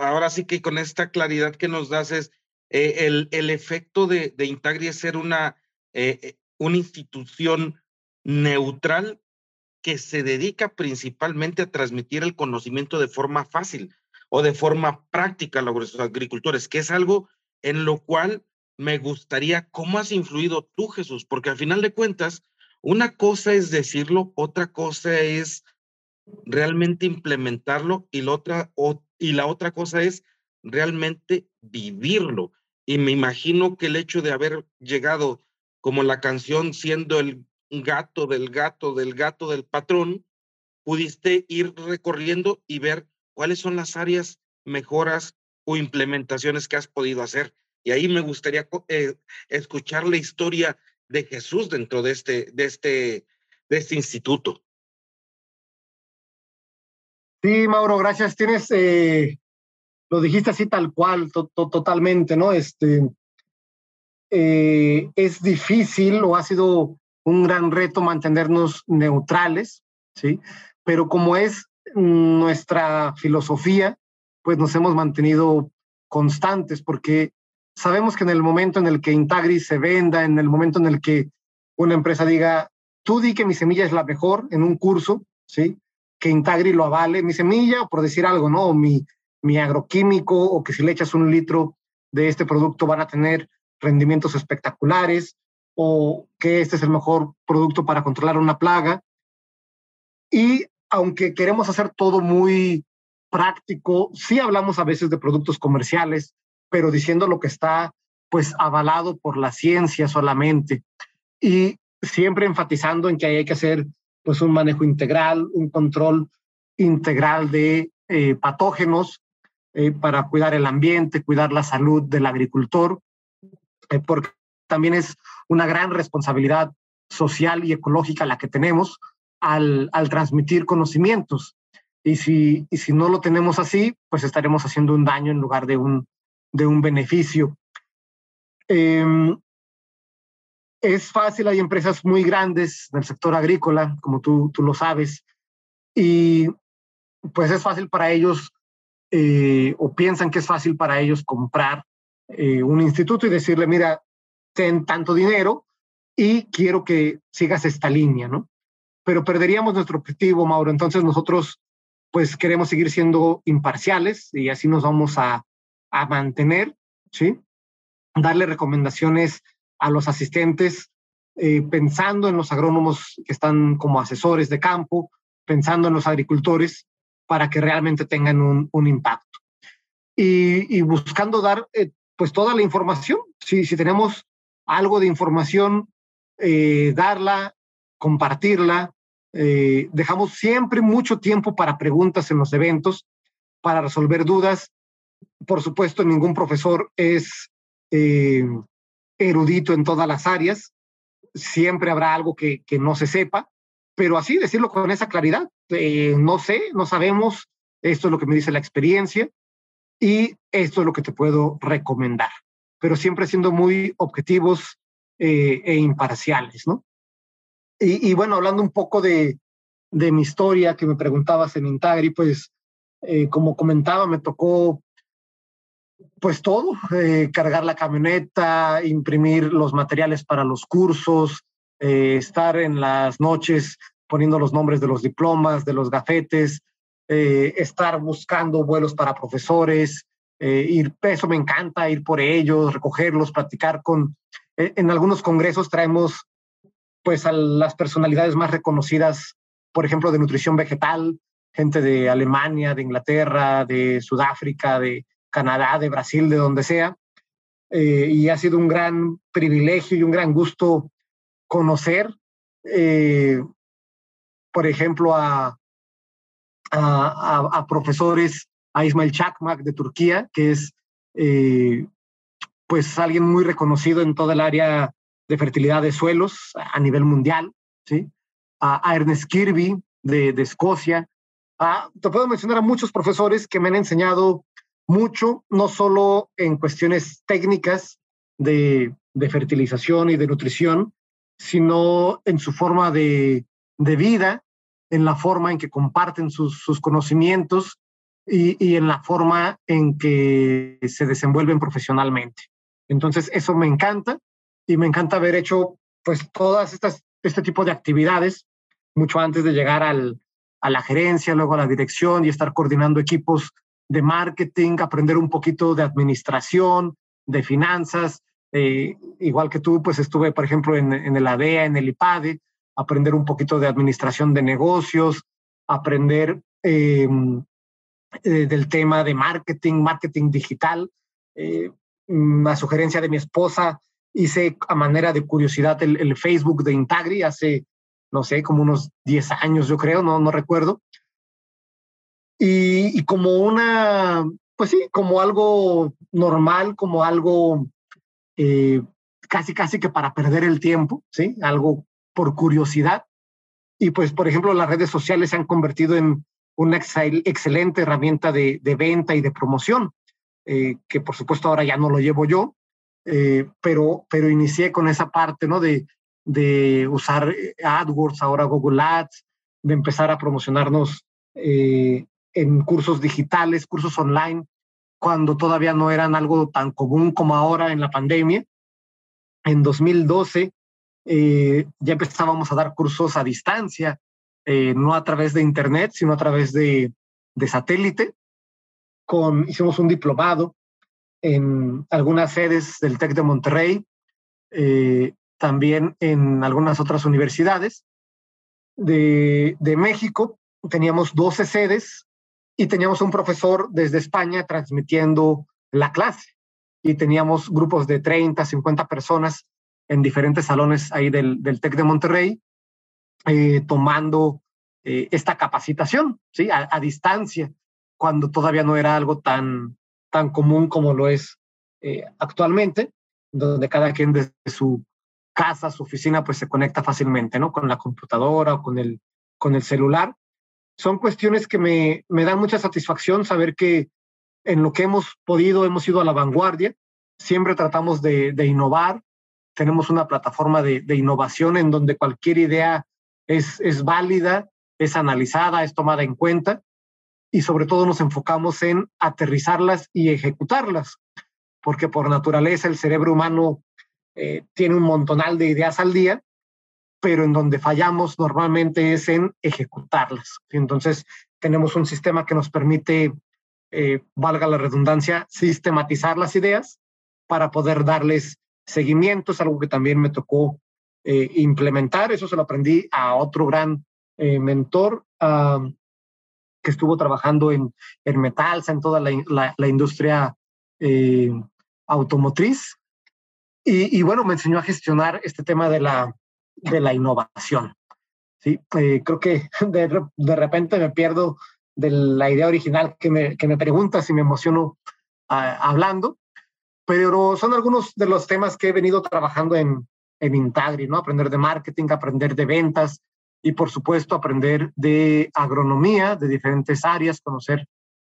ahora sí que con esta claridad que nos das es el, efecto de, de es ser una, una institución neutral que se dedica principalmente a transmitir el conocimiento de forma fácil o de forma práctica a los agricultores, que es algo en lo cual me gustaría, ¿cómo has influido tú, Jesús? Porque al final de cuentas, una cosa es decirlo, otra cosa es realmente implementarlo y la otra, cosa es realmente vivirlo. Y me imagino que el hecho de haber llegado como la canción siendo el gato del gato del gato del patrón, pudiste ir recorriendo y ver cuáles son las áreas, mejoras o implementaciones que has podido hacer. Y ahí me gustaría eh, escuchar la historia de Jesús dentro de este, de este, de este instituto. Sí, Mauro, gracias. Tienes, eh, lo dijiste así tal cual, totalmente, ¿no? Este, eh, es difícil o ha sido un gran reto mantenernos neutrales, ¿sí? Pero como es nuestra filosofía, pues nos hemos mantenido constantes porque sabemos que en el momento en el que Intagri se venda, en el momento en el que una empresa diga, tú di que mi semilla es la mejor en un curso, ¿sí? Que Intagri lo avale, mi semilla, por decir algo, ¿no? O mi, mi agroquímico, o que si le echas un litro de este producto van a tener rendimientos espectaculares, o que este es el mejor producto para controlar una plaga. Y aunque queremos hacer todo muy práctico, sí hablamos a veces de productos comerciales, pero diciendo lo que está pues avalado por la ciencia solamente y siempre enfatizando en que hay que hacer pues un manejo integral, un control integral de eh, patógenos eh, para cuidar el ambiente, cuidar la salud del agricultor, eh, porque también es una gran responsabilidad social y ecológica la que tenemos al, al transmitir conocimientos. Y si, y si no lo tenemos así, pues estaremos haciendo un daño en lugar de un, de un beneficio. Eh, es fácil, hay empresas muy grandes del sector agrícola, como tú, tú lo sabes, y pues es fácil para ellos, eh, o piensan que es fácil para ellos comprar eh, un instituto y decirle, mira, ten tanto dinero y quiero que sigas esta línea, ¿no? Pero perderíamos nuestro objetivo, Mauro. Entonces nosotros pues queremos seguir siendo imparciales y así nos vamos a, a mantener, ¿sí? Darle recomendaciones a los asistentes eh, pensando en los agrónomos que están como asesores de campo, pensando en los agricultores para que realmente tengan un, un impacto. Y, y, buscando dar eh, pues toda la información. Si, si tenemos algo de información, eh, darla, compartirla. Eh, dejamos siempre mucho tiempo para preguntas en los eventos, para resolver dudas. Por supuesto, ningún profesor es eh, erudito en todas las áreas. Siempre habrá algo que, que, no se sepa, pero así decirlo con esa claridad. no sé, no sabemos, esto es lo que me dice la experiencia y esto es lo que te puedo recomendar pero siempre siendo muy objetivos eh, e imparciales, ¿no? Y, bueno, hablando un poco de, de, mi historia que me preguntabas en Intagri, pues eh, como comentaba, me tocó pues todo, eh, cargar la camioneta, imprimir los materiales para los cursos, estar en las noches poniendo los nombres de los diplomas, de los gafetes, estar buscando vuelos para profesores, eh, ir, eso me encanta, ir por ellos, recogerlos, platicar con... Eh, en algunos congresos traemos pues a las personalidades más reconocidas, por ejemplo, de nutrición vegetal, gente de Alemania, de Inglaterra, de Sudáfrica, de Canadá, de Brasil, de donde sea. Eh, y ha sido un gran privilegio y un gran gusto conocer, eh, por ejemplo, a, a profesores a Ismail Chakmak de Turquía, que es eh, pues alguien muy reconocido en toda el área de fertilidad de suelos a nivel mundial, ¿sí? A, Ernest Kirby de, Escocia. A, te puedo mencionar a muchos profesores que me han enseñado mucho, no solo en cuestiones técnicas de, fertilización y de nutrición, sino en su forma de, vida, en la forma en que comparten sus conocimientos y, en la forma en que se desenvuelven profesionalmente. Entonces, eso me encanta y me encanta haber hecho pues todas estas este tipo de actividades mucho antes de llegar al, a la gerencia, luego a la dirección y estar coordinando equipos de marketing, aprender un poquito de administración, de finanzas. Eh, igual que tú, pues estuve, por ejemplo, en, en el ADEA, en el IPADE, aprender un poquito de administración de negocios, aprender em, eh, del tema de marketing, marketing digital. Eh, a sugerencia de mi esposa, hice a manera de curiosidad el, Facebook de Intagri hace, no sé, como unos 10 años, yo creo, no, no recuerdo. Y, y, como una, pues sí, como algo normal, como algo eh, casi, casi que para perder el tiempo, ¿sí? Algo por curiosidad. Y pues, por ejemplo, las redes sociales se han convertido en una excel, excelente herramienta de, de, venta y de promoción, eh, que por supuesto ahora ya no lo llevo yo, eh, pero, pero inicié con esa parte, ¿no? De, de usar AdWords, ahora Google Ads, de empezar a promocionarnos eh, en cursos digitales, cursos online, cuando todavía no eran algo tan común como ahora en la pandemia. En 2012 eh, ya empezábamos a dar cursos a distancia, eh, no a través de Internet, sino a través de, satélite. Con, hicimos un diplomado en algunas sedes del TEC de Monterrey, eh, también en algunas otras universidades de, México. Teníamos 12 sedes y teníamos un profesor desde España transmitiendo la clase y teníamos grupos de 30, 50 personas en diferentes salones ahí del TEC de Monterrey eh, tomando eh, esta capacitación, ¿sí? A, a, distancia, cuando todavía no era algo tan, tan común como lo es eh, actualmente, donde cada quien desde su casa, su oficina, pues se conecta fácilmente, ¿no? Con la computadora o con el, con el celular son cuestiones que me, me dan mucha satisfacción saber que en lo que hemos podido hemos ido a la vanguardia, siempre tratamos de, de innovar, tenemos una plataforma de, de, innovación en donde cualquier idea es, es válida, es analizada, es tomada en cuenta y sobre todo nos enfocamos en aterrizarlas y ejecutarlas, porque por naturaleza el cerebro humano eh, tiene un montonal de ideas al día pero en donde fallamos normalmente es en ejecutarlas. Entonces, tenemos un sistema que nos permite, eh, valga la redundancia, sistematizar las ideas para poder darles seguimiento. Es algo que también me tocó eh, implementar. Eso se lo aprendí a otro gran eh, mentor que estuvo trabajando en, en Metals, en toda la, la, industria eh, automotriz. Y, y bueno, me enseñó a gestionar este tema de la de la innovación. ¿sí? Creo que de, de, repente me pierdo de la idea original que me, que me preguntas y me emociono uh, hablando, pero son algunos de los temas que he venido trabajando en, en Intagri, ¿no? Aprender de marketing, aprender de ventas y por supuesto aprender de agronomía, de diferentes áreas, conocer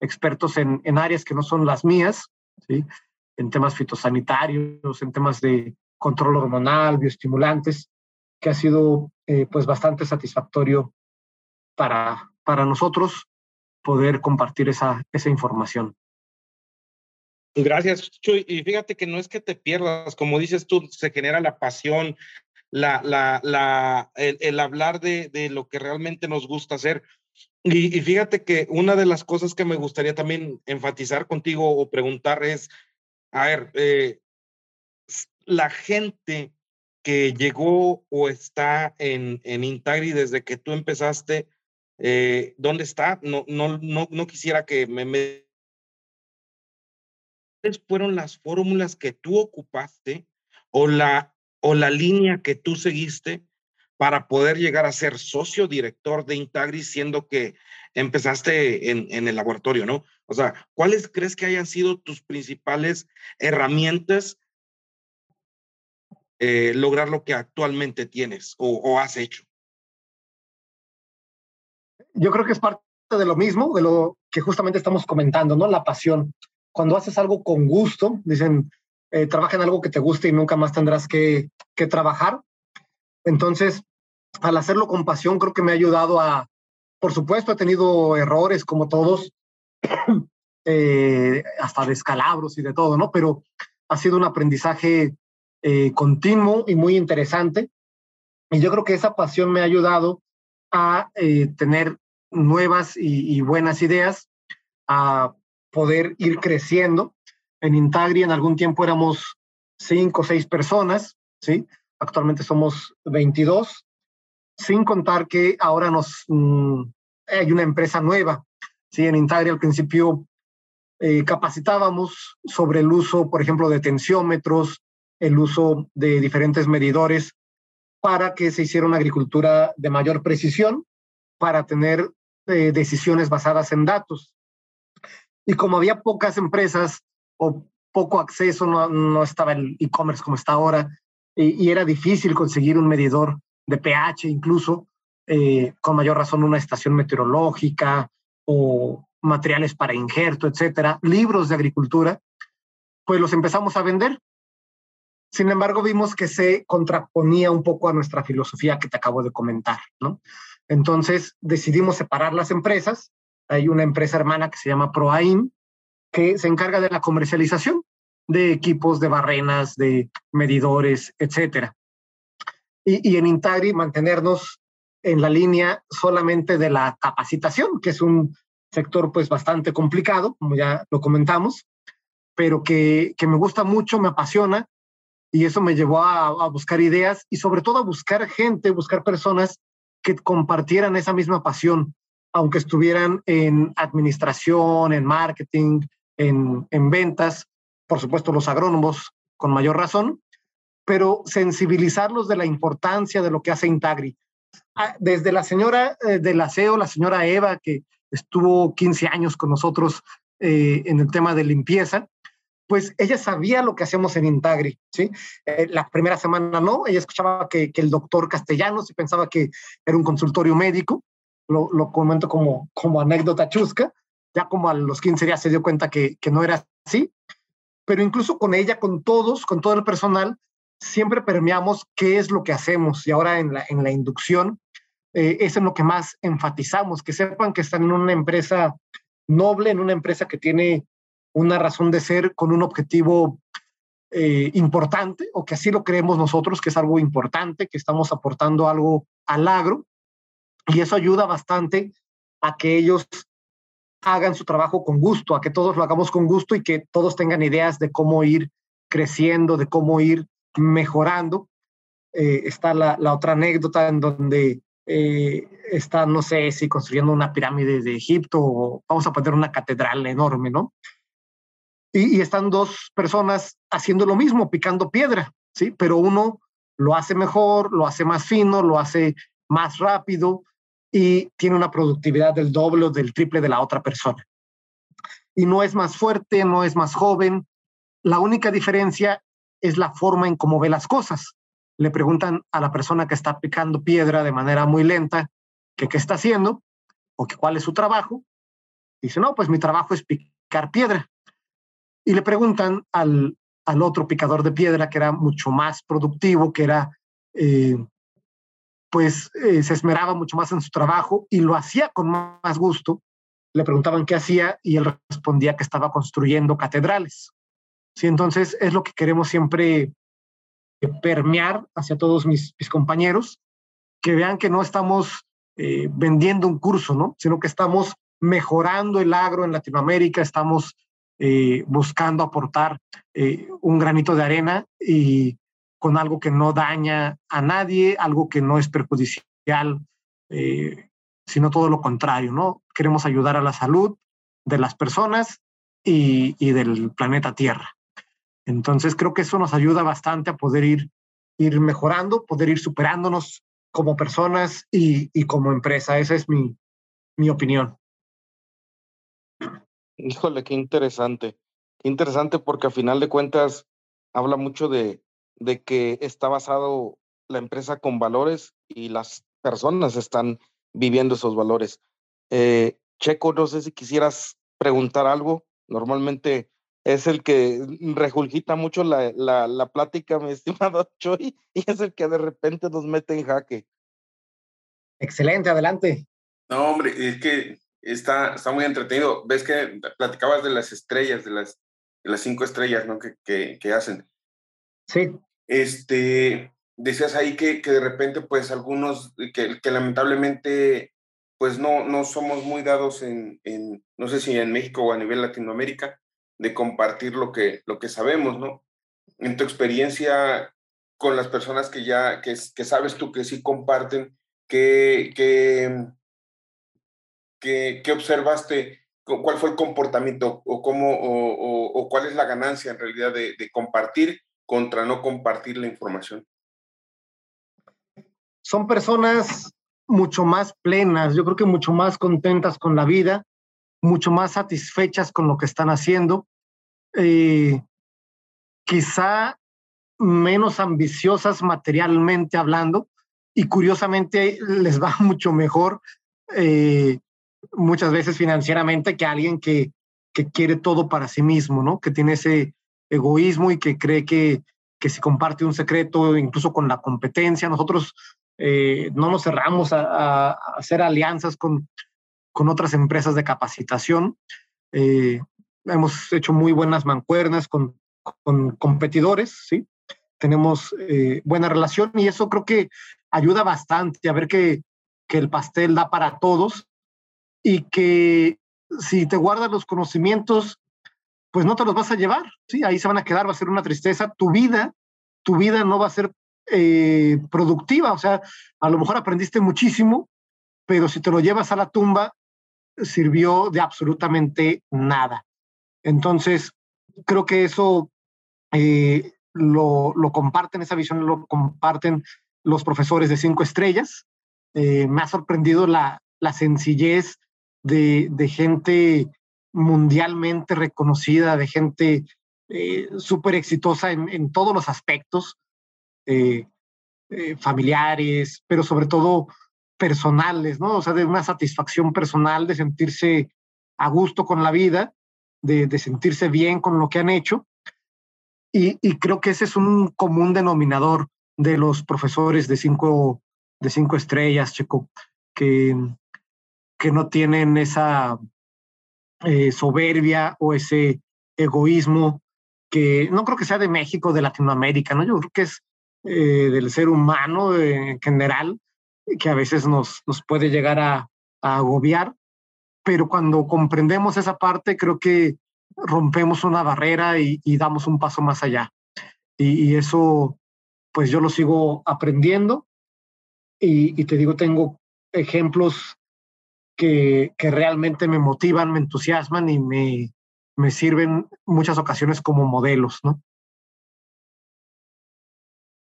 expertos en, en áreas que no son las mías, ¿sí? en temas fitosanitarios, en temas de control hormonal, bioestimulantes, que ha sido eh, pues bastante satisfactorio para, para nosotros poder compartir esa, esa información. Gracias, Chuy. Y fíjate que no es que te pierdas, como dices tú, se genera la pasión, la, la, la, el, el hablar de, de, lo que realmente nos gusta hacer. Y, y, fíjate que una de las cosas que me gustaría también enfatizar contigo o preguntar es, a ver, eh, la gente que llegó o está en, en Intagri desde que tú empezaste, eh, ¿dónde está? No, no, no, no quisiera que me, me... fueron las fórmulas que tú ocupaste o la, o la línea que tú seguiste para poder llegar a ser socio director de Intagri, siendo que empezaste en, en el laboratorio, ¿no? O sea, ¿cuáles crees que hayan sido tus principales herramientas eh, lograr lo que actualmente tienes o, o, has hecho? Yo creo que es parte de lo mismo, de lo que justamente estamos comentando, ¿no? La pasión. Cuando haces algo con gusto, dicen, eh, trabaja en algo que te guste y nunca más tendrás que, que trabajar. Entonces, al hacerlo con pasión, creo que me ha ayudado a, por supuesto, he tenido errores como todos, eh, hasta descalabros y de todo, ¿no? Pero ha sido un aprendizaje eh, continuo y muy interesante. Y yo creo que esa pasión me ha ayudado a eh, tener nuevas y, buenas ideas, a poder ir creciendo. En Intagri en algún tiempo éramos cinco o seis personas, ¿sí? Actualmente somos 22, sin contar que ahora nos mm, hay una empresa nueva, ¿sí? En Intagri al principio eh, capacitábamos sobre el uso, por ejemplo, de tensiómetros, el uso de diferentes medidores para que se hiciera una agricultura de mayor precisión, para tener eh, decisiones basadas en datos. Y como había pocas empresas o poco acceso, no, no estaba el e-commerce como está ahora, y, era difícil conseguir un medidor de pH, incluso eh, con mayor razón una estación meteorológica o materiales para injerto, etcétera, libros de agricultura, pues los empezamos a vender sin embargo, vimos que se contraponía un poco a nuestra filosofía que te acabo de comentar, ¿no? Entonces decidimos separar las empresas. Hay una empresa hermana que se llama ProAIM, que se encarga de la comercialización de equipos, de barrenas, de medidores, etcétera. Y, en Intagri mantenernos en la línea solamente de la capacitación, que es un sector pues bastante complicado, como ya lo comentamos, pero que, que me gusta mucho, me apasiona y eso me llevó a, buscar ideas y sobre todo a buscar gente, buscar personas que compartieran esa misma pasión, aunque estuvieran en administración, en marketing, en, en ventas, por supuesto los agrónomos con mayor razón, pero sensibilizarlos de la importancia de lo que hace Intagri. Ah, desde la señora eh, del aseo, la señora Eva, que estuvo 15 años con nosotros eh, en el tema de limpieza, pues ella sabía lo que hacíamos en Intagri, ¿sí? Eh, la primera semana no, ella escuchaba que, el doctor Castellanos y pensaba que era un consultorio médico, lo, comento como, como anécdota chusca, ya como a los 15 días se dio cuenta que, no era así, pero incluso con ella, con todos, con todo el personal, siempre permeamos qué es lo que hacemos y ahora en la, en la inducción eh, es en lo que más enfatizamos, que sepan que están en una empresa noble, en una empresa que tiene una razón de ser con un objetivo eh, importante, o que así lo creemos nosotros, que es algo importante, que estamos aportando algo al agro, y eso ayuda bastante a que ellos hagan su trabajo con gusto, a que todos lo hagamos con gusto y que todos tengan ideas de cómo ir creciendo, de cómo ir mejorando. Eh, está la, otra anécdota en donde eh, está, no sé si construyendo una pirámide de Egipto o vamos a poner una catedral enorme, ¿no? y, están dos personas haciendo lo mismo, picando piedra, ¿sí? Pero uno lo hace mejor, lo hace más fino, lo hace más rápido y tiene una productividad del doble o del triple de la otra persona. Y no es más fuerte, no es más joven. La única diferencia es la forma en cómo ve las cosas. Le preguntan a la persona que está picando piedra de manera muy lenta que qué está haciendo o que cuál es su trabajo. Dice, no, pues mi trabajo es picar piedra y le preguntan al, al otro picador de piedra que era mucho más productivo, que era, eh, pues eh, se esmeraba mucho más en su trabajo y lo hacía con más gusto. Le preguntaban qué hacía y él respondía que estaba construyendo catedrales. Sí, entonces es lo que queremos siempre permear hacia todos mis, compañeros, que vean que no estamos eh, vendiendo un curso, ¿no? sino que estamos mejorando el agro en Latinoamérica, estamos eh, buscando aportar eh, un granito de arena y con algo que no daña a nadie, algo que no es perjudicial, eh, sino todo lo contrario, ¿no? Queremos ayudar a la salud de las personas y, del planeta Tierra. Entonces creo que eso nos ayuda bastante a poder ir, ir mejorando, poder ir superándonos como personas y, como empresa. Esa es mi, mi opinión. Híjole, qué interesante. Qué interesante porque a final de cuentas habla mucho de, de que está basado la empresa con valores y las personas están viviendo esos valores. Eh, Checo, no sé si quisieras preguntar algo. Normalmente es el que regurgita mucho la, la, la plática, mi estimado Choi, y es el que de repente nos mete en jaque. Excelente, adelante. No, hombre, es que está, está muy entretenido. Ves que platicabas de las estrellas, de las, de las cinco estrellas ¿no? que, que, que hacen. Sí. Este, decías ahí que, que, de repente, pues algunos, que, que, lamentablemente, pues no, no somos muy dados en, en, no sé si en México o a nivel Latinoamérica, de compartir lo que, lo que sabemos, ¿no? En tu experiencia con las personas que ya, que, que sabes tú que sí comparten, ¿qué, qué, qué, qué observaste? ¿Cuál fue el comportamiento o, cómo, o, o, o cuál es la ganancia en realidad de, de compartir contra no compartir la información? son personas mucho más plenas, yo creo que mucho más contentas con la vida, mucho más satisfechas con lo que están haciendo, eh, quizá menos ambiciosas materialmente hablando y curiosamente les va mucho mejor eh, muchas veces financieramente que alguien que, que quiere todo para sí mismo, ¿no? Que tiene ese egoísmo y que cree que, que si comparte un secreto, incluso con la competencia, nosotros eh, no nos cerramos a, hacer alianzas con, con, otras empresas de capacitación. Eh, hemos hecho muy buenas mancuernas con, con competidores, ¿sí? Tenemos eh, buena relación y eso creo que ayuda bastante a ver que, que el pastel da para todos y que si te guardas los conocimientos, pues no te los vas a llevar, ¿sí? Ahí se van a quedar, va a ser una tristeza. Tu vida, tu vida no va a ser eh, productiva, o sea, a lo mejor aprendiste muchísimo, pero si te lo llevas a la tumba, sirvió de absolutamente nada. Entonces, creo que eso eh, lo, lo, comparten, esa visión lo comparten los profesores de cinco estrellas. Eh, me ha sorprendido la, la sencillez de, de, gente mundialmente reconocida, de gente eh, súper exitosa en, todos los aspectos. Eh, eh, familiares, pero sobre todo personales, ¿no? O sea, de una satisfacción personal, de sentirse a gusto con la vida, de, de sentirse bien con lo que han hecho. Y, y, creo que ese es un común denominador de los profesores de cinco, de cinco estrellas, Checo, que, que no tienen esa eh, soberbia o ese egoísmo que no creo que sea de México, de Latinoamérica, ¿no? Yo creo que es eh, del ser humano en general, que a veces nos, nos puede llegar a, agobiar, pero cuando comprendemos esa parte, creo que rompemos una barrera y, damos un paso más allá. Y, eso, pues yo lo sigo aprendiendo y te digo, tengo ejemplos que, que, realmente me motivan, me entusiasman y me, me sirven muchas ocasiones como modelos, ¿no?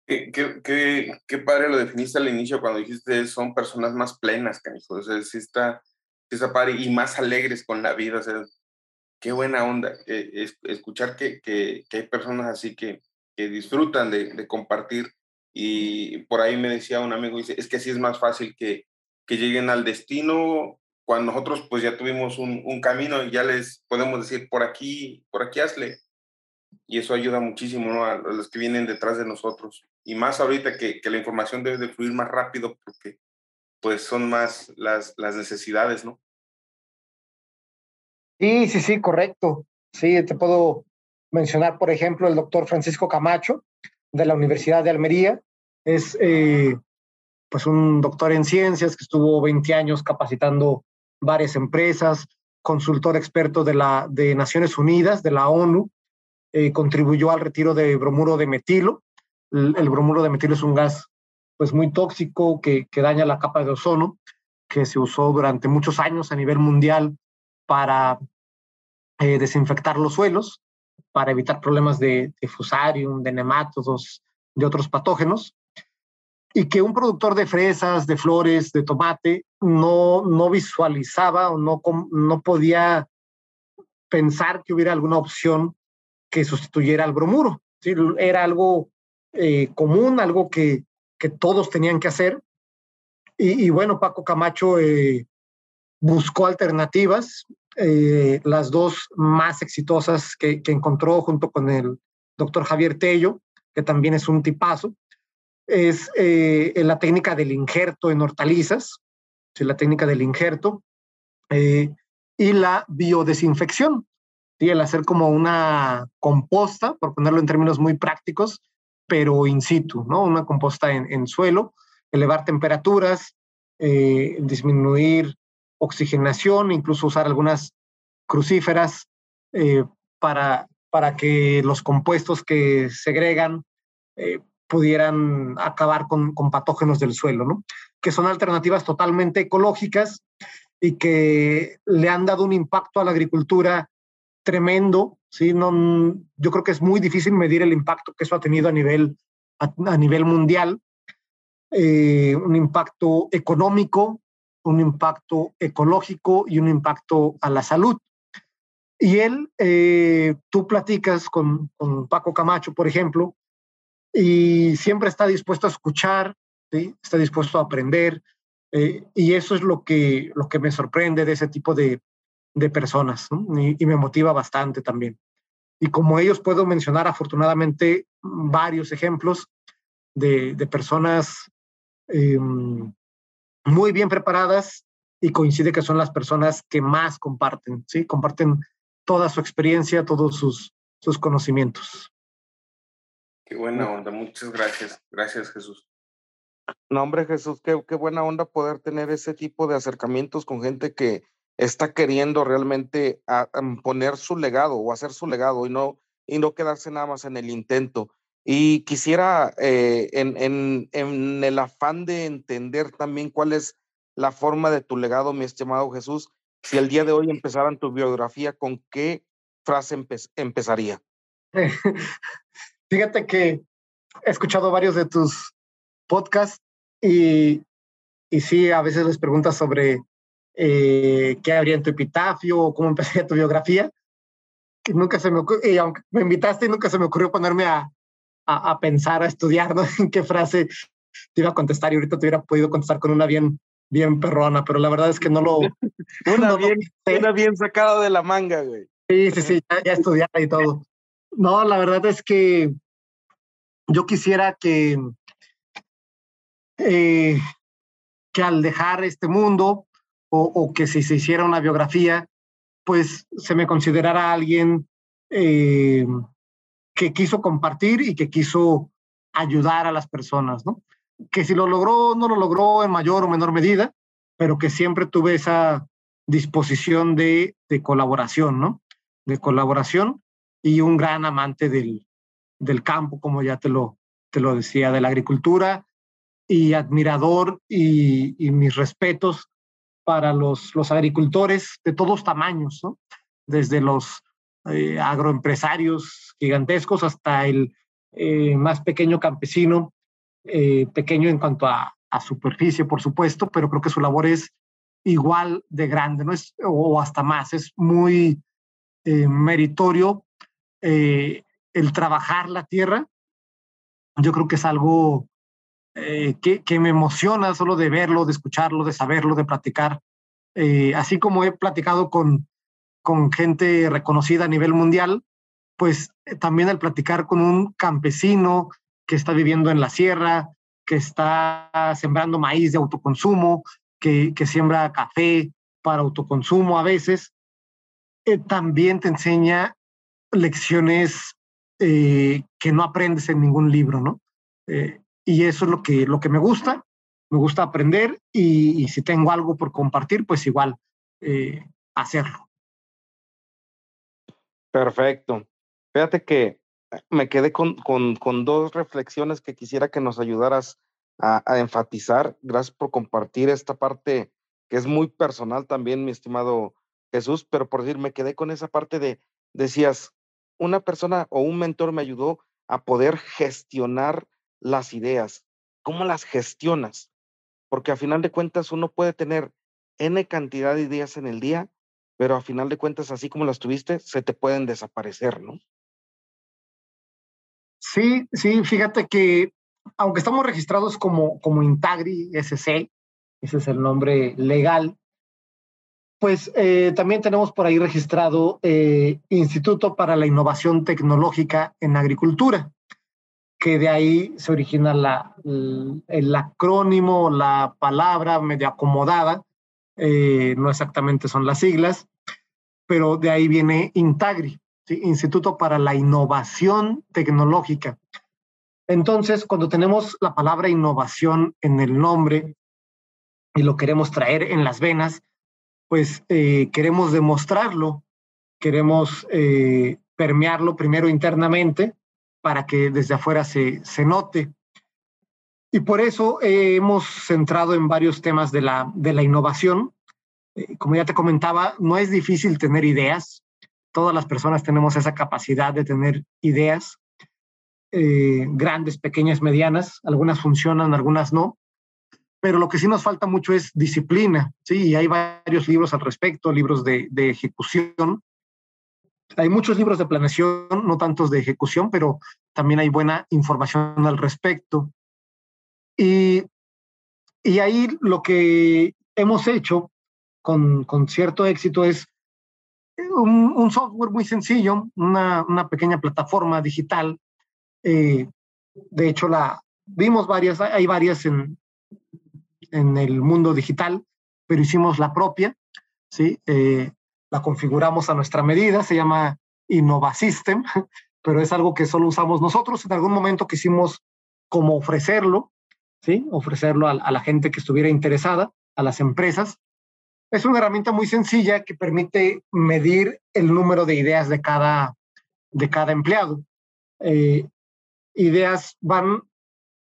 Qué, qué, qué, padre lo definiste al inicio cuando dijiste son personas más plenas, canijo. O sea, sí está, sí está padre y más alegres con la vida. O sea, qué buena onda. Eh, escuchar que, que, que, hay personas así que, que disfrutan de, de, compartir. Y por ahí me decía un amigo, dice, es que así es más fácil que, que lleguen al destino cuando nosotros pues ya tuvimos un, un camino y ya les podemos decir, por aquí, por aquí hazle y eso ayuda muchísimo ¿no? a los que vienen detrás de nosotros. Y más ahorita que, que la información debe de fluir más rápido porque pues son más las, las necesidades, ¿no? Sí, sí, sí, correcto. Sí, te puedo mencionar, por ejemplo, el doctor Francisco Camacho de la Universidad de Almería. Es eh, pues un doctor en ciencias que estuvo 20 años capacitando varias empresas, consultor experto de, la, de Naciones Unidas, de la ONU, eh, contribuyó al retiro de bromuro de metilo. El, bromuro de metilo es un gas pues muy tóxico que, que daña la capa de ozono, que se usó durante muchos años a nivel mundial para eh, desinfectar los suelos, para evitar problemas de, de fusarium, de nematodos, de otros patógenos y que un productor de fresas, de flores, de tomate, no, no visualizaba o no, no podía pensar que hubiera alguna opción que sustituyera al bromuro. Era algo eh, común, algo que, que, todos tenían que hacer. Y, bueno, Paco Camacho eh, buscó alternativas, eh, las dos más exitosas que, encontró junto con el doctor Javier Tello, que también es un tipazo, es eh, la técnica del injerto en hortalizas, ¿sí? la técnica del injerto, y la biodesinfección y el hacer como una composta, por ponerlo en términos muy prácticos, pero in situ, ¿no? Una composta en, suelo, elevar temperaturas, eh, disminuir oxigenación, incluso usar algunas crucíferas eh, para, para que los compuestos que segregan eh, pudieran acabar con, con, patógenos del suelo, ¿no? Que son alternativas totalmente ecológicas y que le han dado un impacto a la agricultura tremendo, ¿sí? No, yo creo que es muy difícil medir el impacto que eso ha tenido a nivel, a, nivel mundial, eh, un impacto económico, un impacto ecológico y un impacto a la salud. Y él, eh, tú platicas con, con, Paco Camacho, por ejemplo, y siempre está dispuesto a escuchar, ¿sí? está dispuesto a aprender, eh, y eso es lo que, lo que me sorprende de ese tipo de, de personas y, me motiva bastante también. Y como ellos puedo mencionar afortunadamente varios ejemplos de, de personas em, muy bien preparadas y coincide que son las personas que más comparten, ¿sí? Comparten toda su experiencia, todos sus, sus conocimientos. Qué buena onda, muchas gracias. Gracias, Jesús. No, hombre, Jesús, qué, qué buena onda poder tener ese tipo de acercamientos con gente que está queriendo realmente poner su legado o hacer su legado y no, y no quedarse nada más en el intento. Y quisiera, eh, en, en, en, el afán de entender también cuál es la forma de tu legado, mi estimado Jesús, si el día de hoy empezaran tu biografía, ¿con qué frase empezaría? Fíjate que he escuchado varios de tus podcasts y, y sí, a veces les preguntas sobre eh, qué habría en tu epitafio o cómo empezaría tu biografía. Y nunca se me ocurrió, y aunque me invitaste, nunca se me ocurrió ponerme a, a, a pensar, a estudiar, ¿no? En qué frase te iba a contestar y ahorita te hubiera podido contestar con una bien, bien perrona, pero la verdad es que no lo... una, bien, una bien sacada de la manga, güey. Sí, sí, sí, ya, ya estudiada y todo. No, la verdad es que yo quisiera que, eh, que al dejar este mundo, o, que si se hiciera una biografía, pues se me considerara alguien eh, que quiso compartir y que quiso ayudar a las personas, ¿no? Que si lo logró, no lo logró en mayor o menor medida, pero que siempre tuve esa disposición de, de colaboración, ¿no? De colaboración y un gran amante del, del campo, como ya te lo, te lo decía, de la agricultura y admirador y, mis respetos para los, los agricultores de todos tamaños, ¿no? desde los eh, agroempresarios gigantescos hasta el eh, más pequeño campesino, eh, pequeño en cuanto a, a, superficie, por supuesto, pero creo que su labor es igual de grande, ¿no? Es, o hasta más, es muy meritorio el trabajar la tierra. Yo creo que es algo eh, que, me emociona solo de verlo, de escucharlo, de saberlo, de platicar. Eh, así como he platicado con, con gente reconocida a nivel mundial, pues eh, también el platicar con un campesino que está viviendo en la sierra, que está sembrando maíz de autoconsumo, que, que siembra café para autoconsumo a veces, también te enseña lecciones que no aprendes en ningún libro, ¿no? y eso es lo que, lo que me gusta, me gusta aprender y, si tengo algo por compartir, pues igual eh, hacerlo. Perfecto. Fíjate que me quedé con, con, con, dos reflexiones que quisiera que nos ayudaras a, a, enfatizar. Gracias por compartir esta parte que es muy personal también, mi estimado Jesús, pero por decir, me quedé con esa parte de, decías, una persona o un mentor me ayudó a poder gestionar las ideas, cómo las gestionas, porque a final de cuentas uno puede tener N cantidad de ideas en el día, pero a final de cuentas, así como las tuviste, se te pueden desaparecer, ¿no? Sí, sí, fíjate que aunque estamos registrados como, como Intagri SC, ese es el nombre legal, pues eh, también tenemos por ahí registrado eh, Instituto para la Innovación Tecnológica en Agricultura que de ahí se origina el, acrónimo, la palabra medio acomodada, eh, no exactamente son las siglas, pero de ahí viene INTAGRI, Instituto para la Innovación Tecnológica. Entonces, cuando tenemos la palabra innovación en el nombre y lo queremos traer en las venas, pues eh, queremos demostrarlo, queremos eh, permearlo primero internamente para que desde afuera se, se note. Y por eso eh, hemos centrado en varios temas de la, de la innovación. como ya te comentaba, no es difícil tener ideas. Todas las personas tenemos esa capacidad de tener ideas, grandes, pequeñas, medianas. Algunas funcionan, algunas no pero lo que sí nos falta mucho es disciplina, ¿sí? Y hay varios libros al respecto, libros de, de ejecución. Hay muchos libros de planeación, no tantos de ejecución, pero también hay buena información al respecto. Y, y ahí lo que hemos hecho con, con cierto éxito es un, un, software muy sencillo, una, una pequeña plataforma digital. Eh, de hecho, la vimos varias, hay varias en, en el mundo digital, pero hicimos la propia, ¿sí? Eh, la configuramos a nuestra medida, se llama Innova System, pero es algo que solo usamos nosotros. En algún momento quisimos como ofrecerlo, ¿sí? Ofrecerlo a, la gente que estuviera interesada, a las empresas. Es una herramienta muy sencilla que permite medir el número de ideas de cada, de cada empleado. Eh, ideas van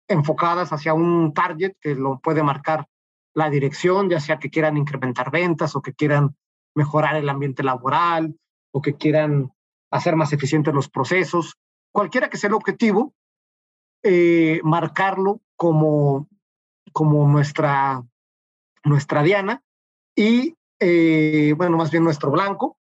enfocadas hacia un target que lo puede marcar la dirección, ya sea que quieran incrementar ventas o que quieran mejorar el ambiente laboral o que quieran hacer más eficientes los procesos, cualquiera que sea el objetivo, eh, marcarlo como, como nuestra, nuestra diana y, eh, bueno, más bien nuestro blanco,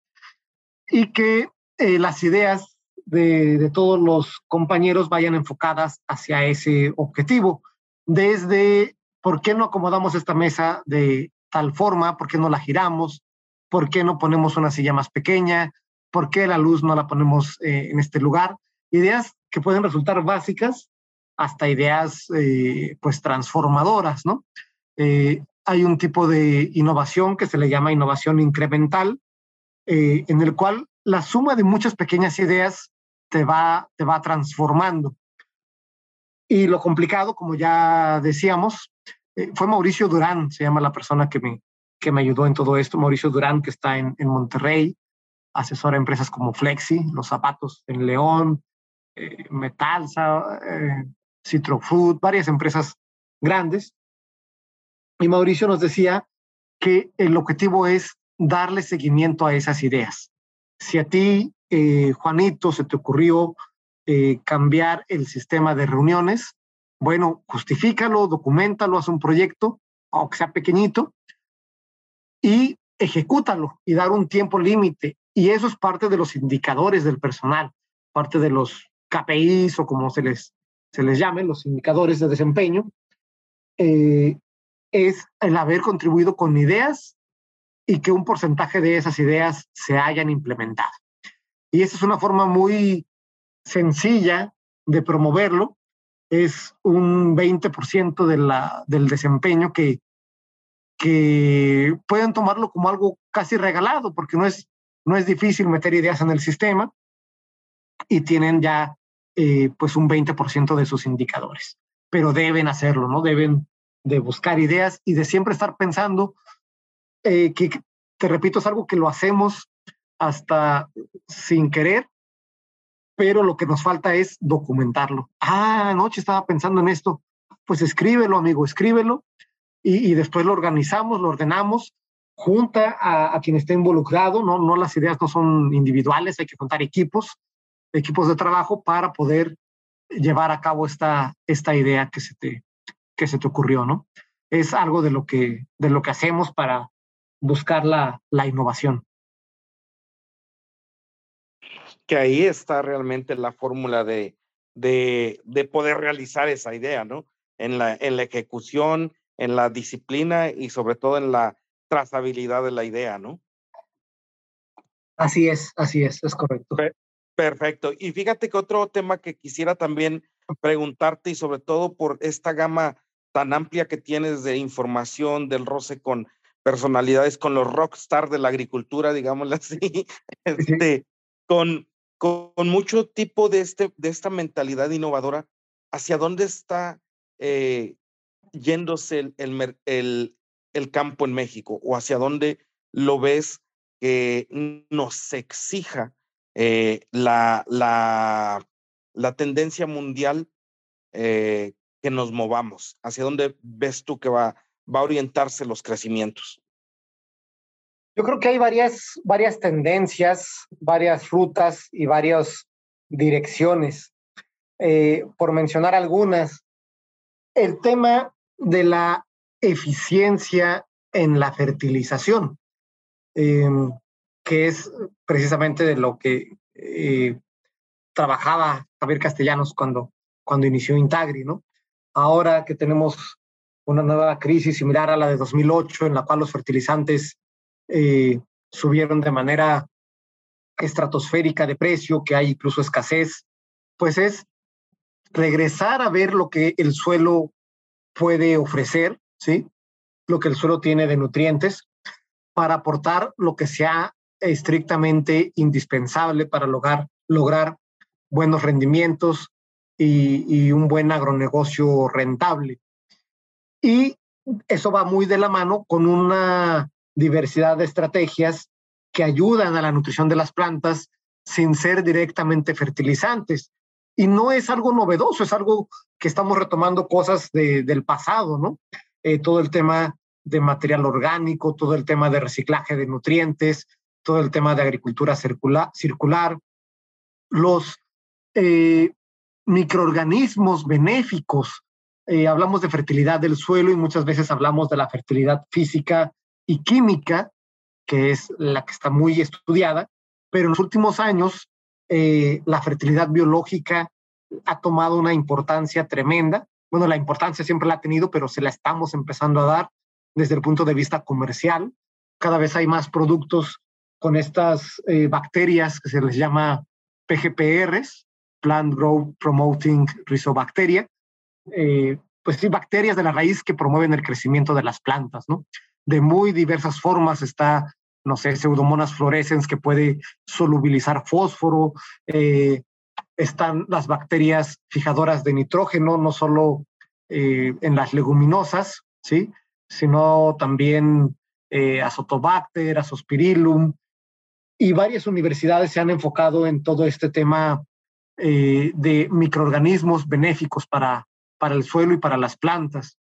y que eh, las ideas de, todos los compañeros vayan enfocadas hacia ese objetivo. Desde por qué no acomodamos esta mesa de tal forma, por qué no la giramos, por qué no ponemos una silla más pequeña, por qué la luz no la ponemos eh, en este lugar. Ideas que pueden resultar básicas hasta ideas eh, pues transformadoras, ¿no? Eh, hay un tipo de innovación que se le llama innovación incremental, en el cual la suma de muchas pequeñas ideas te va, te va transformando. Y lo complicado, como ya decíamos, eh, fue Mauricio Durán, se llama la persona que me, que me ayudó en todo esto. Mauricio Durán, que está en, en Monterrey, asesora empresas como Flexi, Los Zapatos en León, eh, Metalsa, eh, Citrofood, varias empresas grandes. Y Mauricio nos decía que el objetivo es darle seguimiento a esas ideas. Si a ti eh, Juanito, se te ocurrió eh, cambiar el sistema de reuniones, bueno, justifícalo, documentalo, haz un proyecto, aunque sea pequeñito, y ejecútalo y dar un tiempo límite. Y eso es parte de los indicadores del personal, parte de los KPIs o como se les, se les llame, los indicadores de desempeño, eh, es el haber contribuido con ideas y que un porcentaje de esas ideas se hayan implementado. Y esa es una forma muy sencilla de promoverlo. Es un 20% de la, del desempeño que, que pueden tomarlo como algo casi regalado, porque no es, no es difícil meter ideas en el sistema y tienen ya eh, pues un 20% de sus indicadores. Pero deben hacerlo, ¿no? Deben de buscar ideas y de siempre estar pensando eh, que, te repito, es algo que lo hacemos hasta sin querer, pero lo que nos falta es documentarlo. Ah, anoche estaba pensando en esto. Pues escríbelo, amigo, escríbelo y, después lo organizamos, lo ordenamos, junta a, quien esté involucrado, ¿no? no las ideas no son individuales, hay que contar equipos, equipos de trabajo para poder llevar a cabo esta, esta idea que se, te, que se te ocurrió, ¿no? Es algo de lo que, de lo que hacemos para buscar la, la innovación que ahí está realmente la fórmula de, de, de, poder realizar esa idea, ¿no? En la, en la ejecución, en la disciplina y sobre todo en la trazabilidad de la idea, ¿no? Así es, así es, es correcto. Perfecto. Y fíjate que otro tema que quisiera también preguntarte y sobre todo por esta gama tan amplia que tienes de información del roce con personalidades, con los rockstar de la agricultura, digámoslo así, este, con, con mucho tipo de, este, de esta mentalidad innovadora. ¿hacia dónde está eh, yéndose el, el, campo en México? ¿O hacia dónde lo ves que nos exija eh, la, la, la, tendencia mundial eh, que nos movamos? ¿Hacia dónde ves tú que va, va a orientarse los crecimientos? Yo creo que hay varias, varias tendencias, varias rutas y varias direcciones. Eh, por mencionar algunas, el tema de la eficiencia en la fertilización, em, que es precisamente de lo que eh, trabajaba Javier Castellanos cuando, cuando inició Intagri, ¿no? Ahora que tenemos una nueva crisis similar a la de 2008, en la cual los fertilizantes eh, subieron de manera estratosférica de precio, que hay incluso escasez, pues es regresar a ver lo que el suelo puede ofrecer, ¿sí? Lo que el suelo tiene de nutrientes para aportar lo que sea estrictamente indispensable para lograr, lograr buenos rendimientos y, y un buen agronegocio rentable. Y eso va muy de la mano con una diversidad de estrategias que ayudan a la nutrición de las plantas sin ser directamente fertilizantes. Y no es algo novedoso, es algo que estamos retomando cosas del pasado, ¿no? Eh, todo el tema de material orgánico, todo el tema de reciclaje de nutrientes, todo el tema de agricultura circular, circular los eh, microorganismos benéficos. Eh, hablamos de fertilidad del suelo y muchas veces hablamos de la fertilidad física y química, que es la que está muy estudiada, pero en los últimos años eh, la fertilidad biológica ha tomado una importancia tremenda. Bueno, la importancia siempre la ha tenido, pero se la estamos empezando a dar desde el punto de vista comercial. Cada vez hay más productos con estas eh, bacterias que se les llama PGPRs, Plant Growth Promoting Rhizobacteria, eh, pues sí, bacterias de la raíz que promueven el crecimiento de las plantas, ¿no? de muy diversas formas. Está, no sé, Pseudomonas fluorescens que puede solubilizar fósforo. Eh, están las bacterias fijadoras de nitrógeno, no solo eh, en las leguminosas, ¿sí? sino también eh, Azotobacter, Azospirillum. Y varias universidades se han enfocado en todo este tema eh, de microorganismos benéficos para, para el suelo y para las plantas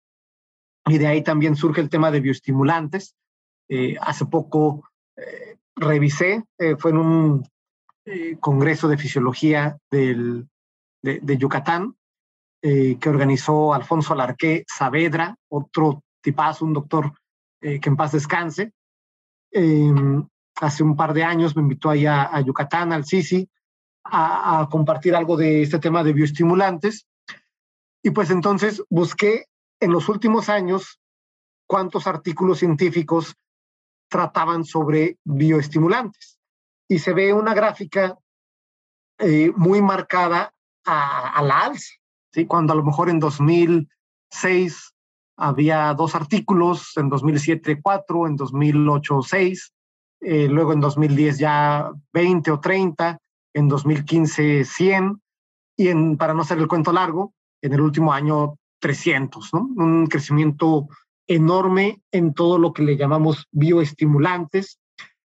y de ahí también surge el tema de bioestimulantes. Eh, hace poco eh, revisé, eh, fue en un congreso de fisiología del, de, Yucatán, que organizó Alfonso Alarqué Saavedra, otro tipazo, un doctor que en paz descanse. Em, hace un par de años me invitó allá a Yucatán, al Sisi, a, a compartir algo de este tema de bioestimulantes. Y pues entonces busqué en los últimos años cuántos artículos científicos trataban sobre bioestimulantes. Y se ve una gráfica eh, muy marcada a, la alza, ¿sí? cuando a lo mejor en 2006 había dos artículos, en 2007 cuatro, en 2008 seis, eh, luego en 2010 ya 20 o 30, en 2015 100, y en, para no hacer el cuento largo, en el último año 300, ¿no? Un crecimiento enorme en todo lo que le llamamos bioestimulantes.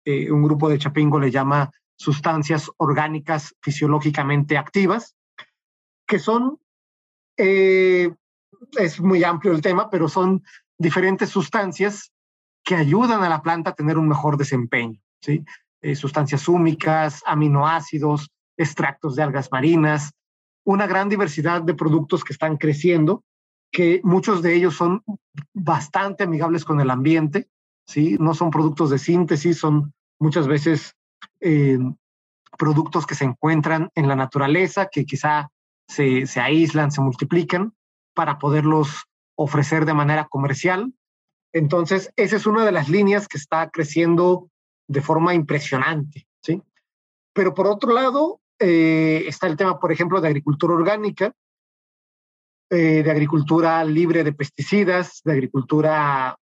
Eh, un grupo de Chapingo le llama sustancias orgánicas fisiológicamente activas, que son, eh, es muy amplio el tema, pero son diferentes sustancias que ayudan a la planta a tener un mejor desempeño, ¿sí? Eh, sustancias húmicas, aminoácidos, extractos de algas marinas, una gran diversidad de productos que están creciendo que muchos de ellos son bastante amigables con el ambiente, ¿sí? No son productos de síntesis, son muchas veces eh, productos que se encuentran en la naturaleza, que quizá se, se aíslan, se multiplican para poderlos ofrecer de manera comercial. Entonces, esa es una de las líneas que está creciendo de forma impresionante, ¿sí? Pero por otro lado, eh, está el tema, por ejemplo, de agricultura orgánica, eh, de agricultura libre de pesticidas, de agricultura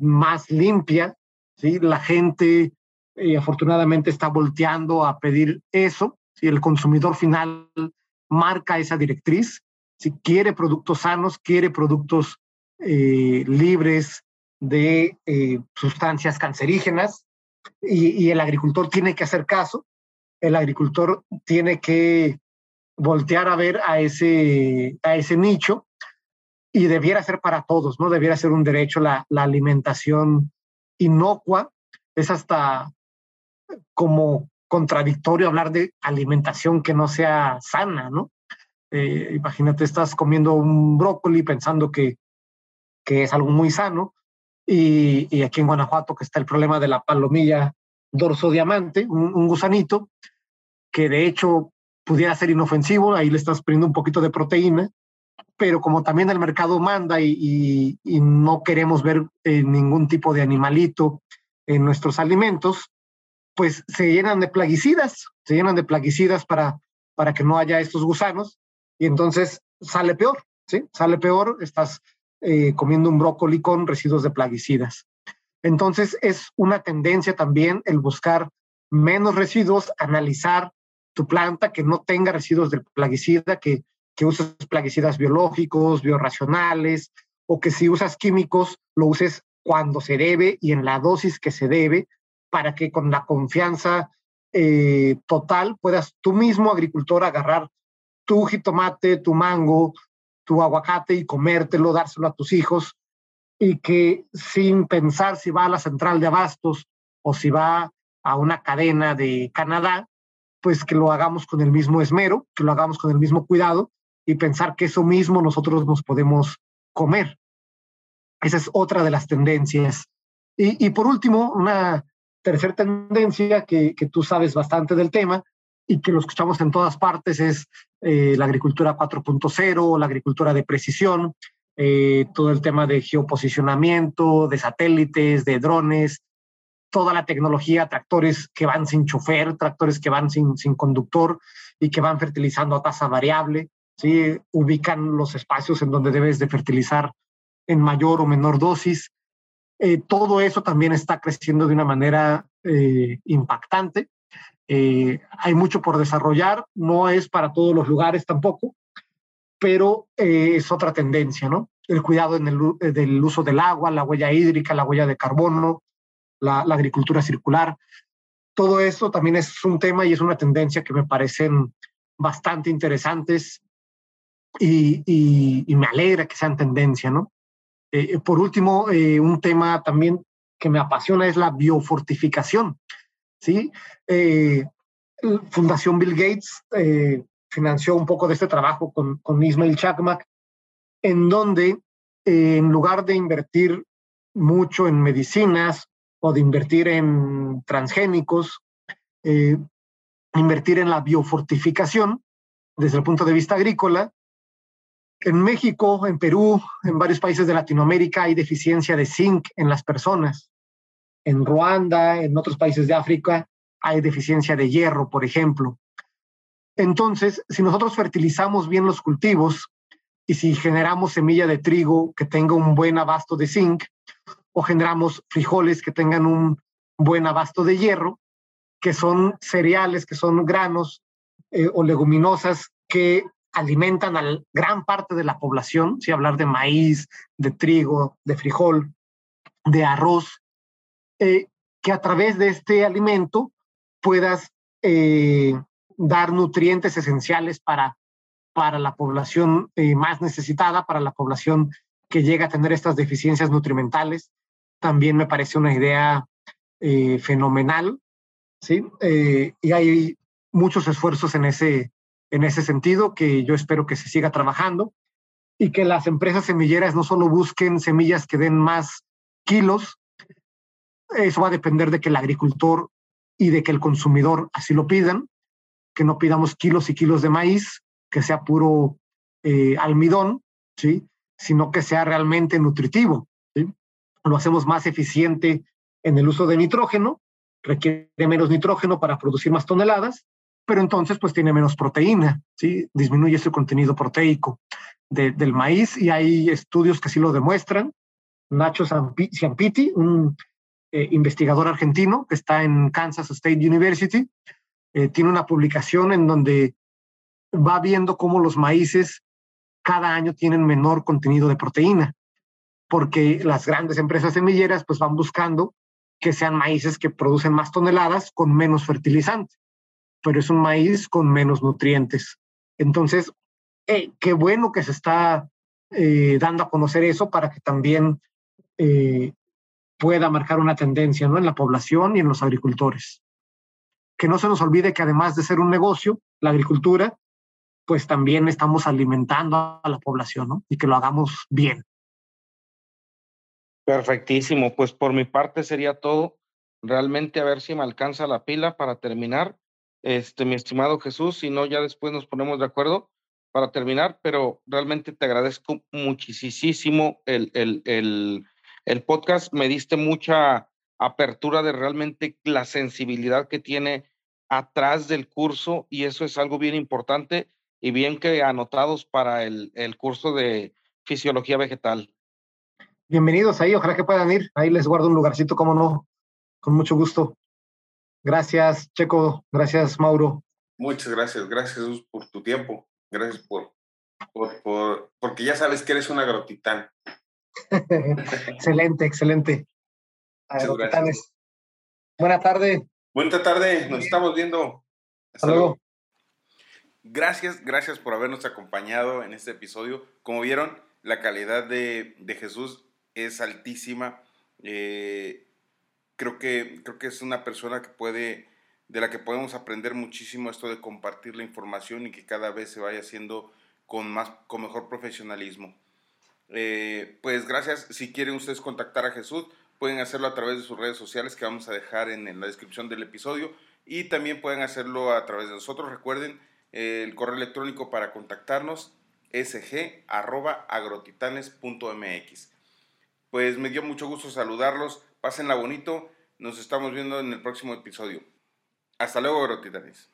más limpia. ¿sí? La gente eh, afortunadamente está volteando a pedir eso. y El consumidor final marca esa directriz. si quiere productos sanos, quiere productos eh, libres de sustancias cancerígenas y, el agricultor tiene que hacer caso, el agricultor tiene que voltear a ver a ese, a ese nicho y debiera ser para todos, ¿no? Debiera ser un derecho la, la alimentación inocua. Es hasta como contradictorio hablar de alimentación que no sea sana, ¿no? Eh, imagínate, estás comiendo un brócoli pensando que, que es algo muy sano y, y, aquí en Guanajuato que está el problema de la palomilla dorso diamante, un, un gusanito que de hecho pudiera ser inofensivo, ahí le estás poniendo un poquito de proteína, pero como también el mercado manda y, y, no queremos ver eh, ningún tipo de animalito en nuestros alimentos, pues se llenan de plaguicidas, se llenan de plaguicidas para, para que no haya estos gusanos y entonces sale peor, ¿sí? Sale peor, estás eh, comiendo un brócoli con residuos de plaguicidas. Entonces es una tendencia también el buscar menos residuos, analizar tu planta que no tenga residuos de plaguicida, que, que uses plaguicidas biológicos, biorracionales, o que si usas químicos, lo uses cuando se debe y en la dosis que se debe, para que con la confianza eh, total puedas tú mismo, agricultor, agarrar tu jitomate, tu mango, tu aguacate y comértelo, dárselo a tus hijos y que sin pensar si va a la central de abastos o si va a una cadena de Canadá, pues que lo hagamos con el mismo esmero, que lo hagamos con el mismo cuidado y pensar que eso mismo nosotros nos podemos comer. Esa es otra de las tendencias. Y, y por último, una tercera tendencia que, que, tú sabes bastante del tema y que lo escuchamos en todas partes es eh, la agricultura 4.0, la agricultura de precisión, eh, todo el tema de geoposicionamiento, de satélites, de drones, toda la tecnología, tractores que van sin chofer, tractores que van sin, sin conductor y que van fertilizando a tasa variable, ¿sí? ubican los espacios en donde debes de fertilizar en mayor o menor dosis. Eh, todo eso también está creciendo de una manera eh, impactante. Hay mucho por desarrollar, no es para todos los lugares tampoco, pero eh, es otra tendencia, ¿no? El cuidado eh, del uso del agua, la huella hídrica, la huella de carbono, la, agricultura circular. Todo eso también es un tema y es una tendencia que me parecen bastante interesantes y, me alegra que sean tendencia, ¿no? Eh, por último, eh, un tema también que me apasiona es la biofortificación. ¿sí? Eh, Fundación Bill Gates eh, financió un poco de este trabajo con, con Ismail Chakmak, en donde eh, en lugar de invertir mucho en medicinas o de invertir en transgénicos, invertir en la biofortificación desde el punto de vista agrícola, en México, en Perú, en varios países de Latinoamérica hay deficiencia de zinc en las personas. En Ruanda, en otros países de África, hay deficiencia de hierro, por ejemplo. Entonces, si nosotros fertilizamos bien los cultivos y si generamos semilla de trigo que tenga un buen abasto de zinc o generamos frijoles que tengan un buen abasto de hierro, que son cereales, que son granos eh, o leguminosas que alimentan a gran parte de la población, si hablar de maíz, de trigo, de frijol, de arroz, eh, que a través de este alimento puedas eh, dar nutrientes esenciales para, para la población eh, más necesitada, para la población que llega a tener estas deficiencias nutrimentales. También me parece una idea eh, fenomenal, ¿sí? Eh, y hay muchos esfuerzos en ese, en ese sentido que yo espero que se siga trabajando y que las empresas semilleras no solo busquen semillas que den más kilos, eso va a depender de que el agricultor y de que el consumidor así lo pidan, que no pidamos kilos y kilos de maíz, que sea puro eh, almidón, ¿sí? sino que sea realmente nutritivo. ¿sí? Lo hacemos más eficiente en el uso de nitrógeno, requiere menos nitrógeno para producir más toneladas, pero entonces pues tiene menos proteína, ¿sí? disminuye su contenido proteico de, del maíz y hay estudios que sí lo demuestran. Nacho Ciampiti, un eh, investigador argentino que está en Kansas State University, eh, tiene una publicación en donde va viendo cómo los maíces cada año tienen menor contenido de proteína, porque las grandes empresas semilleras pues van buscando que sean maíces que producen más toneladas con menos fertilizante, pero es un maíz con menos nutrientes. Entonces, eh, qué bueno que se está eh, dando a conocer eso para que también eh, pueda marcar una tendencia ¿no? en la población y en los agricultores. Que no se nos olvide que además de ser un negocio, la agricultura, pues también estamos alimentando a la población ¿no? y que lo hagamos bien. Perfectísimo, pues por mi parte sería todo. Realmente a ver si me alcanza la pila para terminar. Este, mi estimado Jesús, si no, ya después nos ponemos de acuerdo para terminar, pero realmente te agradezco muchísimo el, el, el, el podcast. Me diste mucha apertura de realmente la sensibilidad que tiene atrás del curso y eso es algo bien importante y bien que anotados para el, el curso de fisiología vegetal. Bienvenidos ahí, ojalá que puedan ir. Ahí les guardo un lugarcito, como no, con mucho gusto. Gracias, Checo. Gracias, Mauro. Muchas gracias. Gracias, por tu tiempo. Gracias por, por, porque ya sabes que eres un agrotitán. excelente, excelente. Agrotitanes. Buena tarde. Buena tarde, nos estamos viendo. Hasta, luego. Gracias, gracias por habernos acompañado en este episodio. Como vieron, la calidad de, de Jesús es altísima. Eh, creo, que, creo que es una persona que puede, de la que podemos aprender muchísimo esto de compartir la información y que cada vez se vaya haciendo con, más, con mejor profesionalismo. Eh, pues gracias. Si quieren ustedes contactar a Jesús, pueden hacerlo a través de sus redes sociales que vamos a dejar en, la descripción del episodio y también pueden hacerlo a través de nosotros. Recuerden eh, el correo electrónico para contactarnos sg.agrotitanes.mx. Pues me dio mucho gusto saludarlos. Pásenla bonito. Nos estamos viendo en el próximo episodio. Hasta luego, Agrotitanes.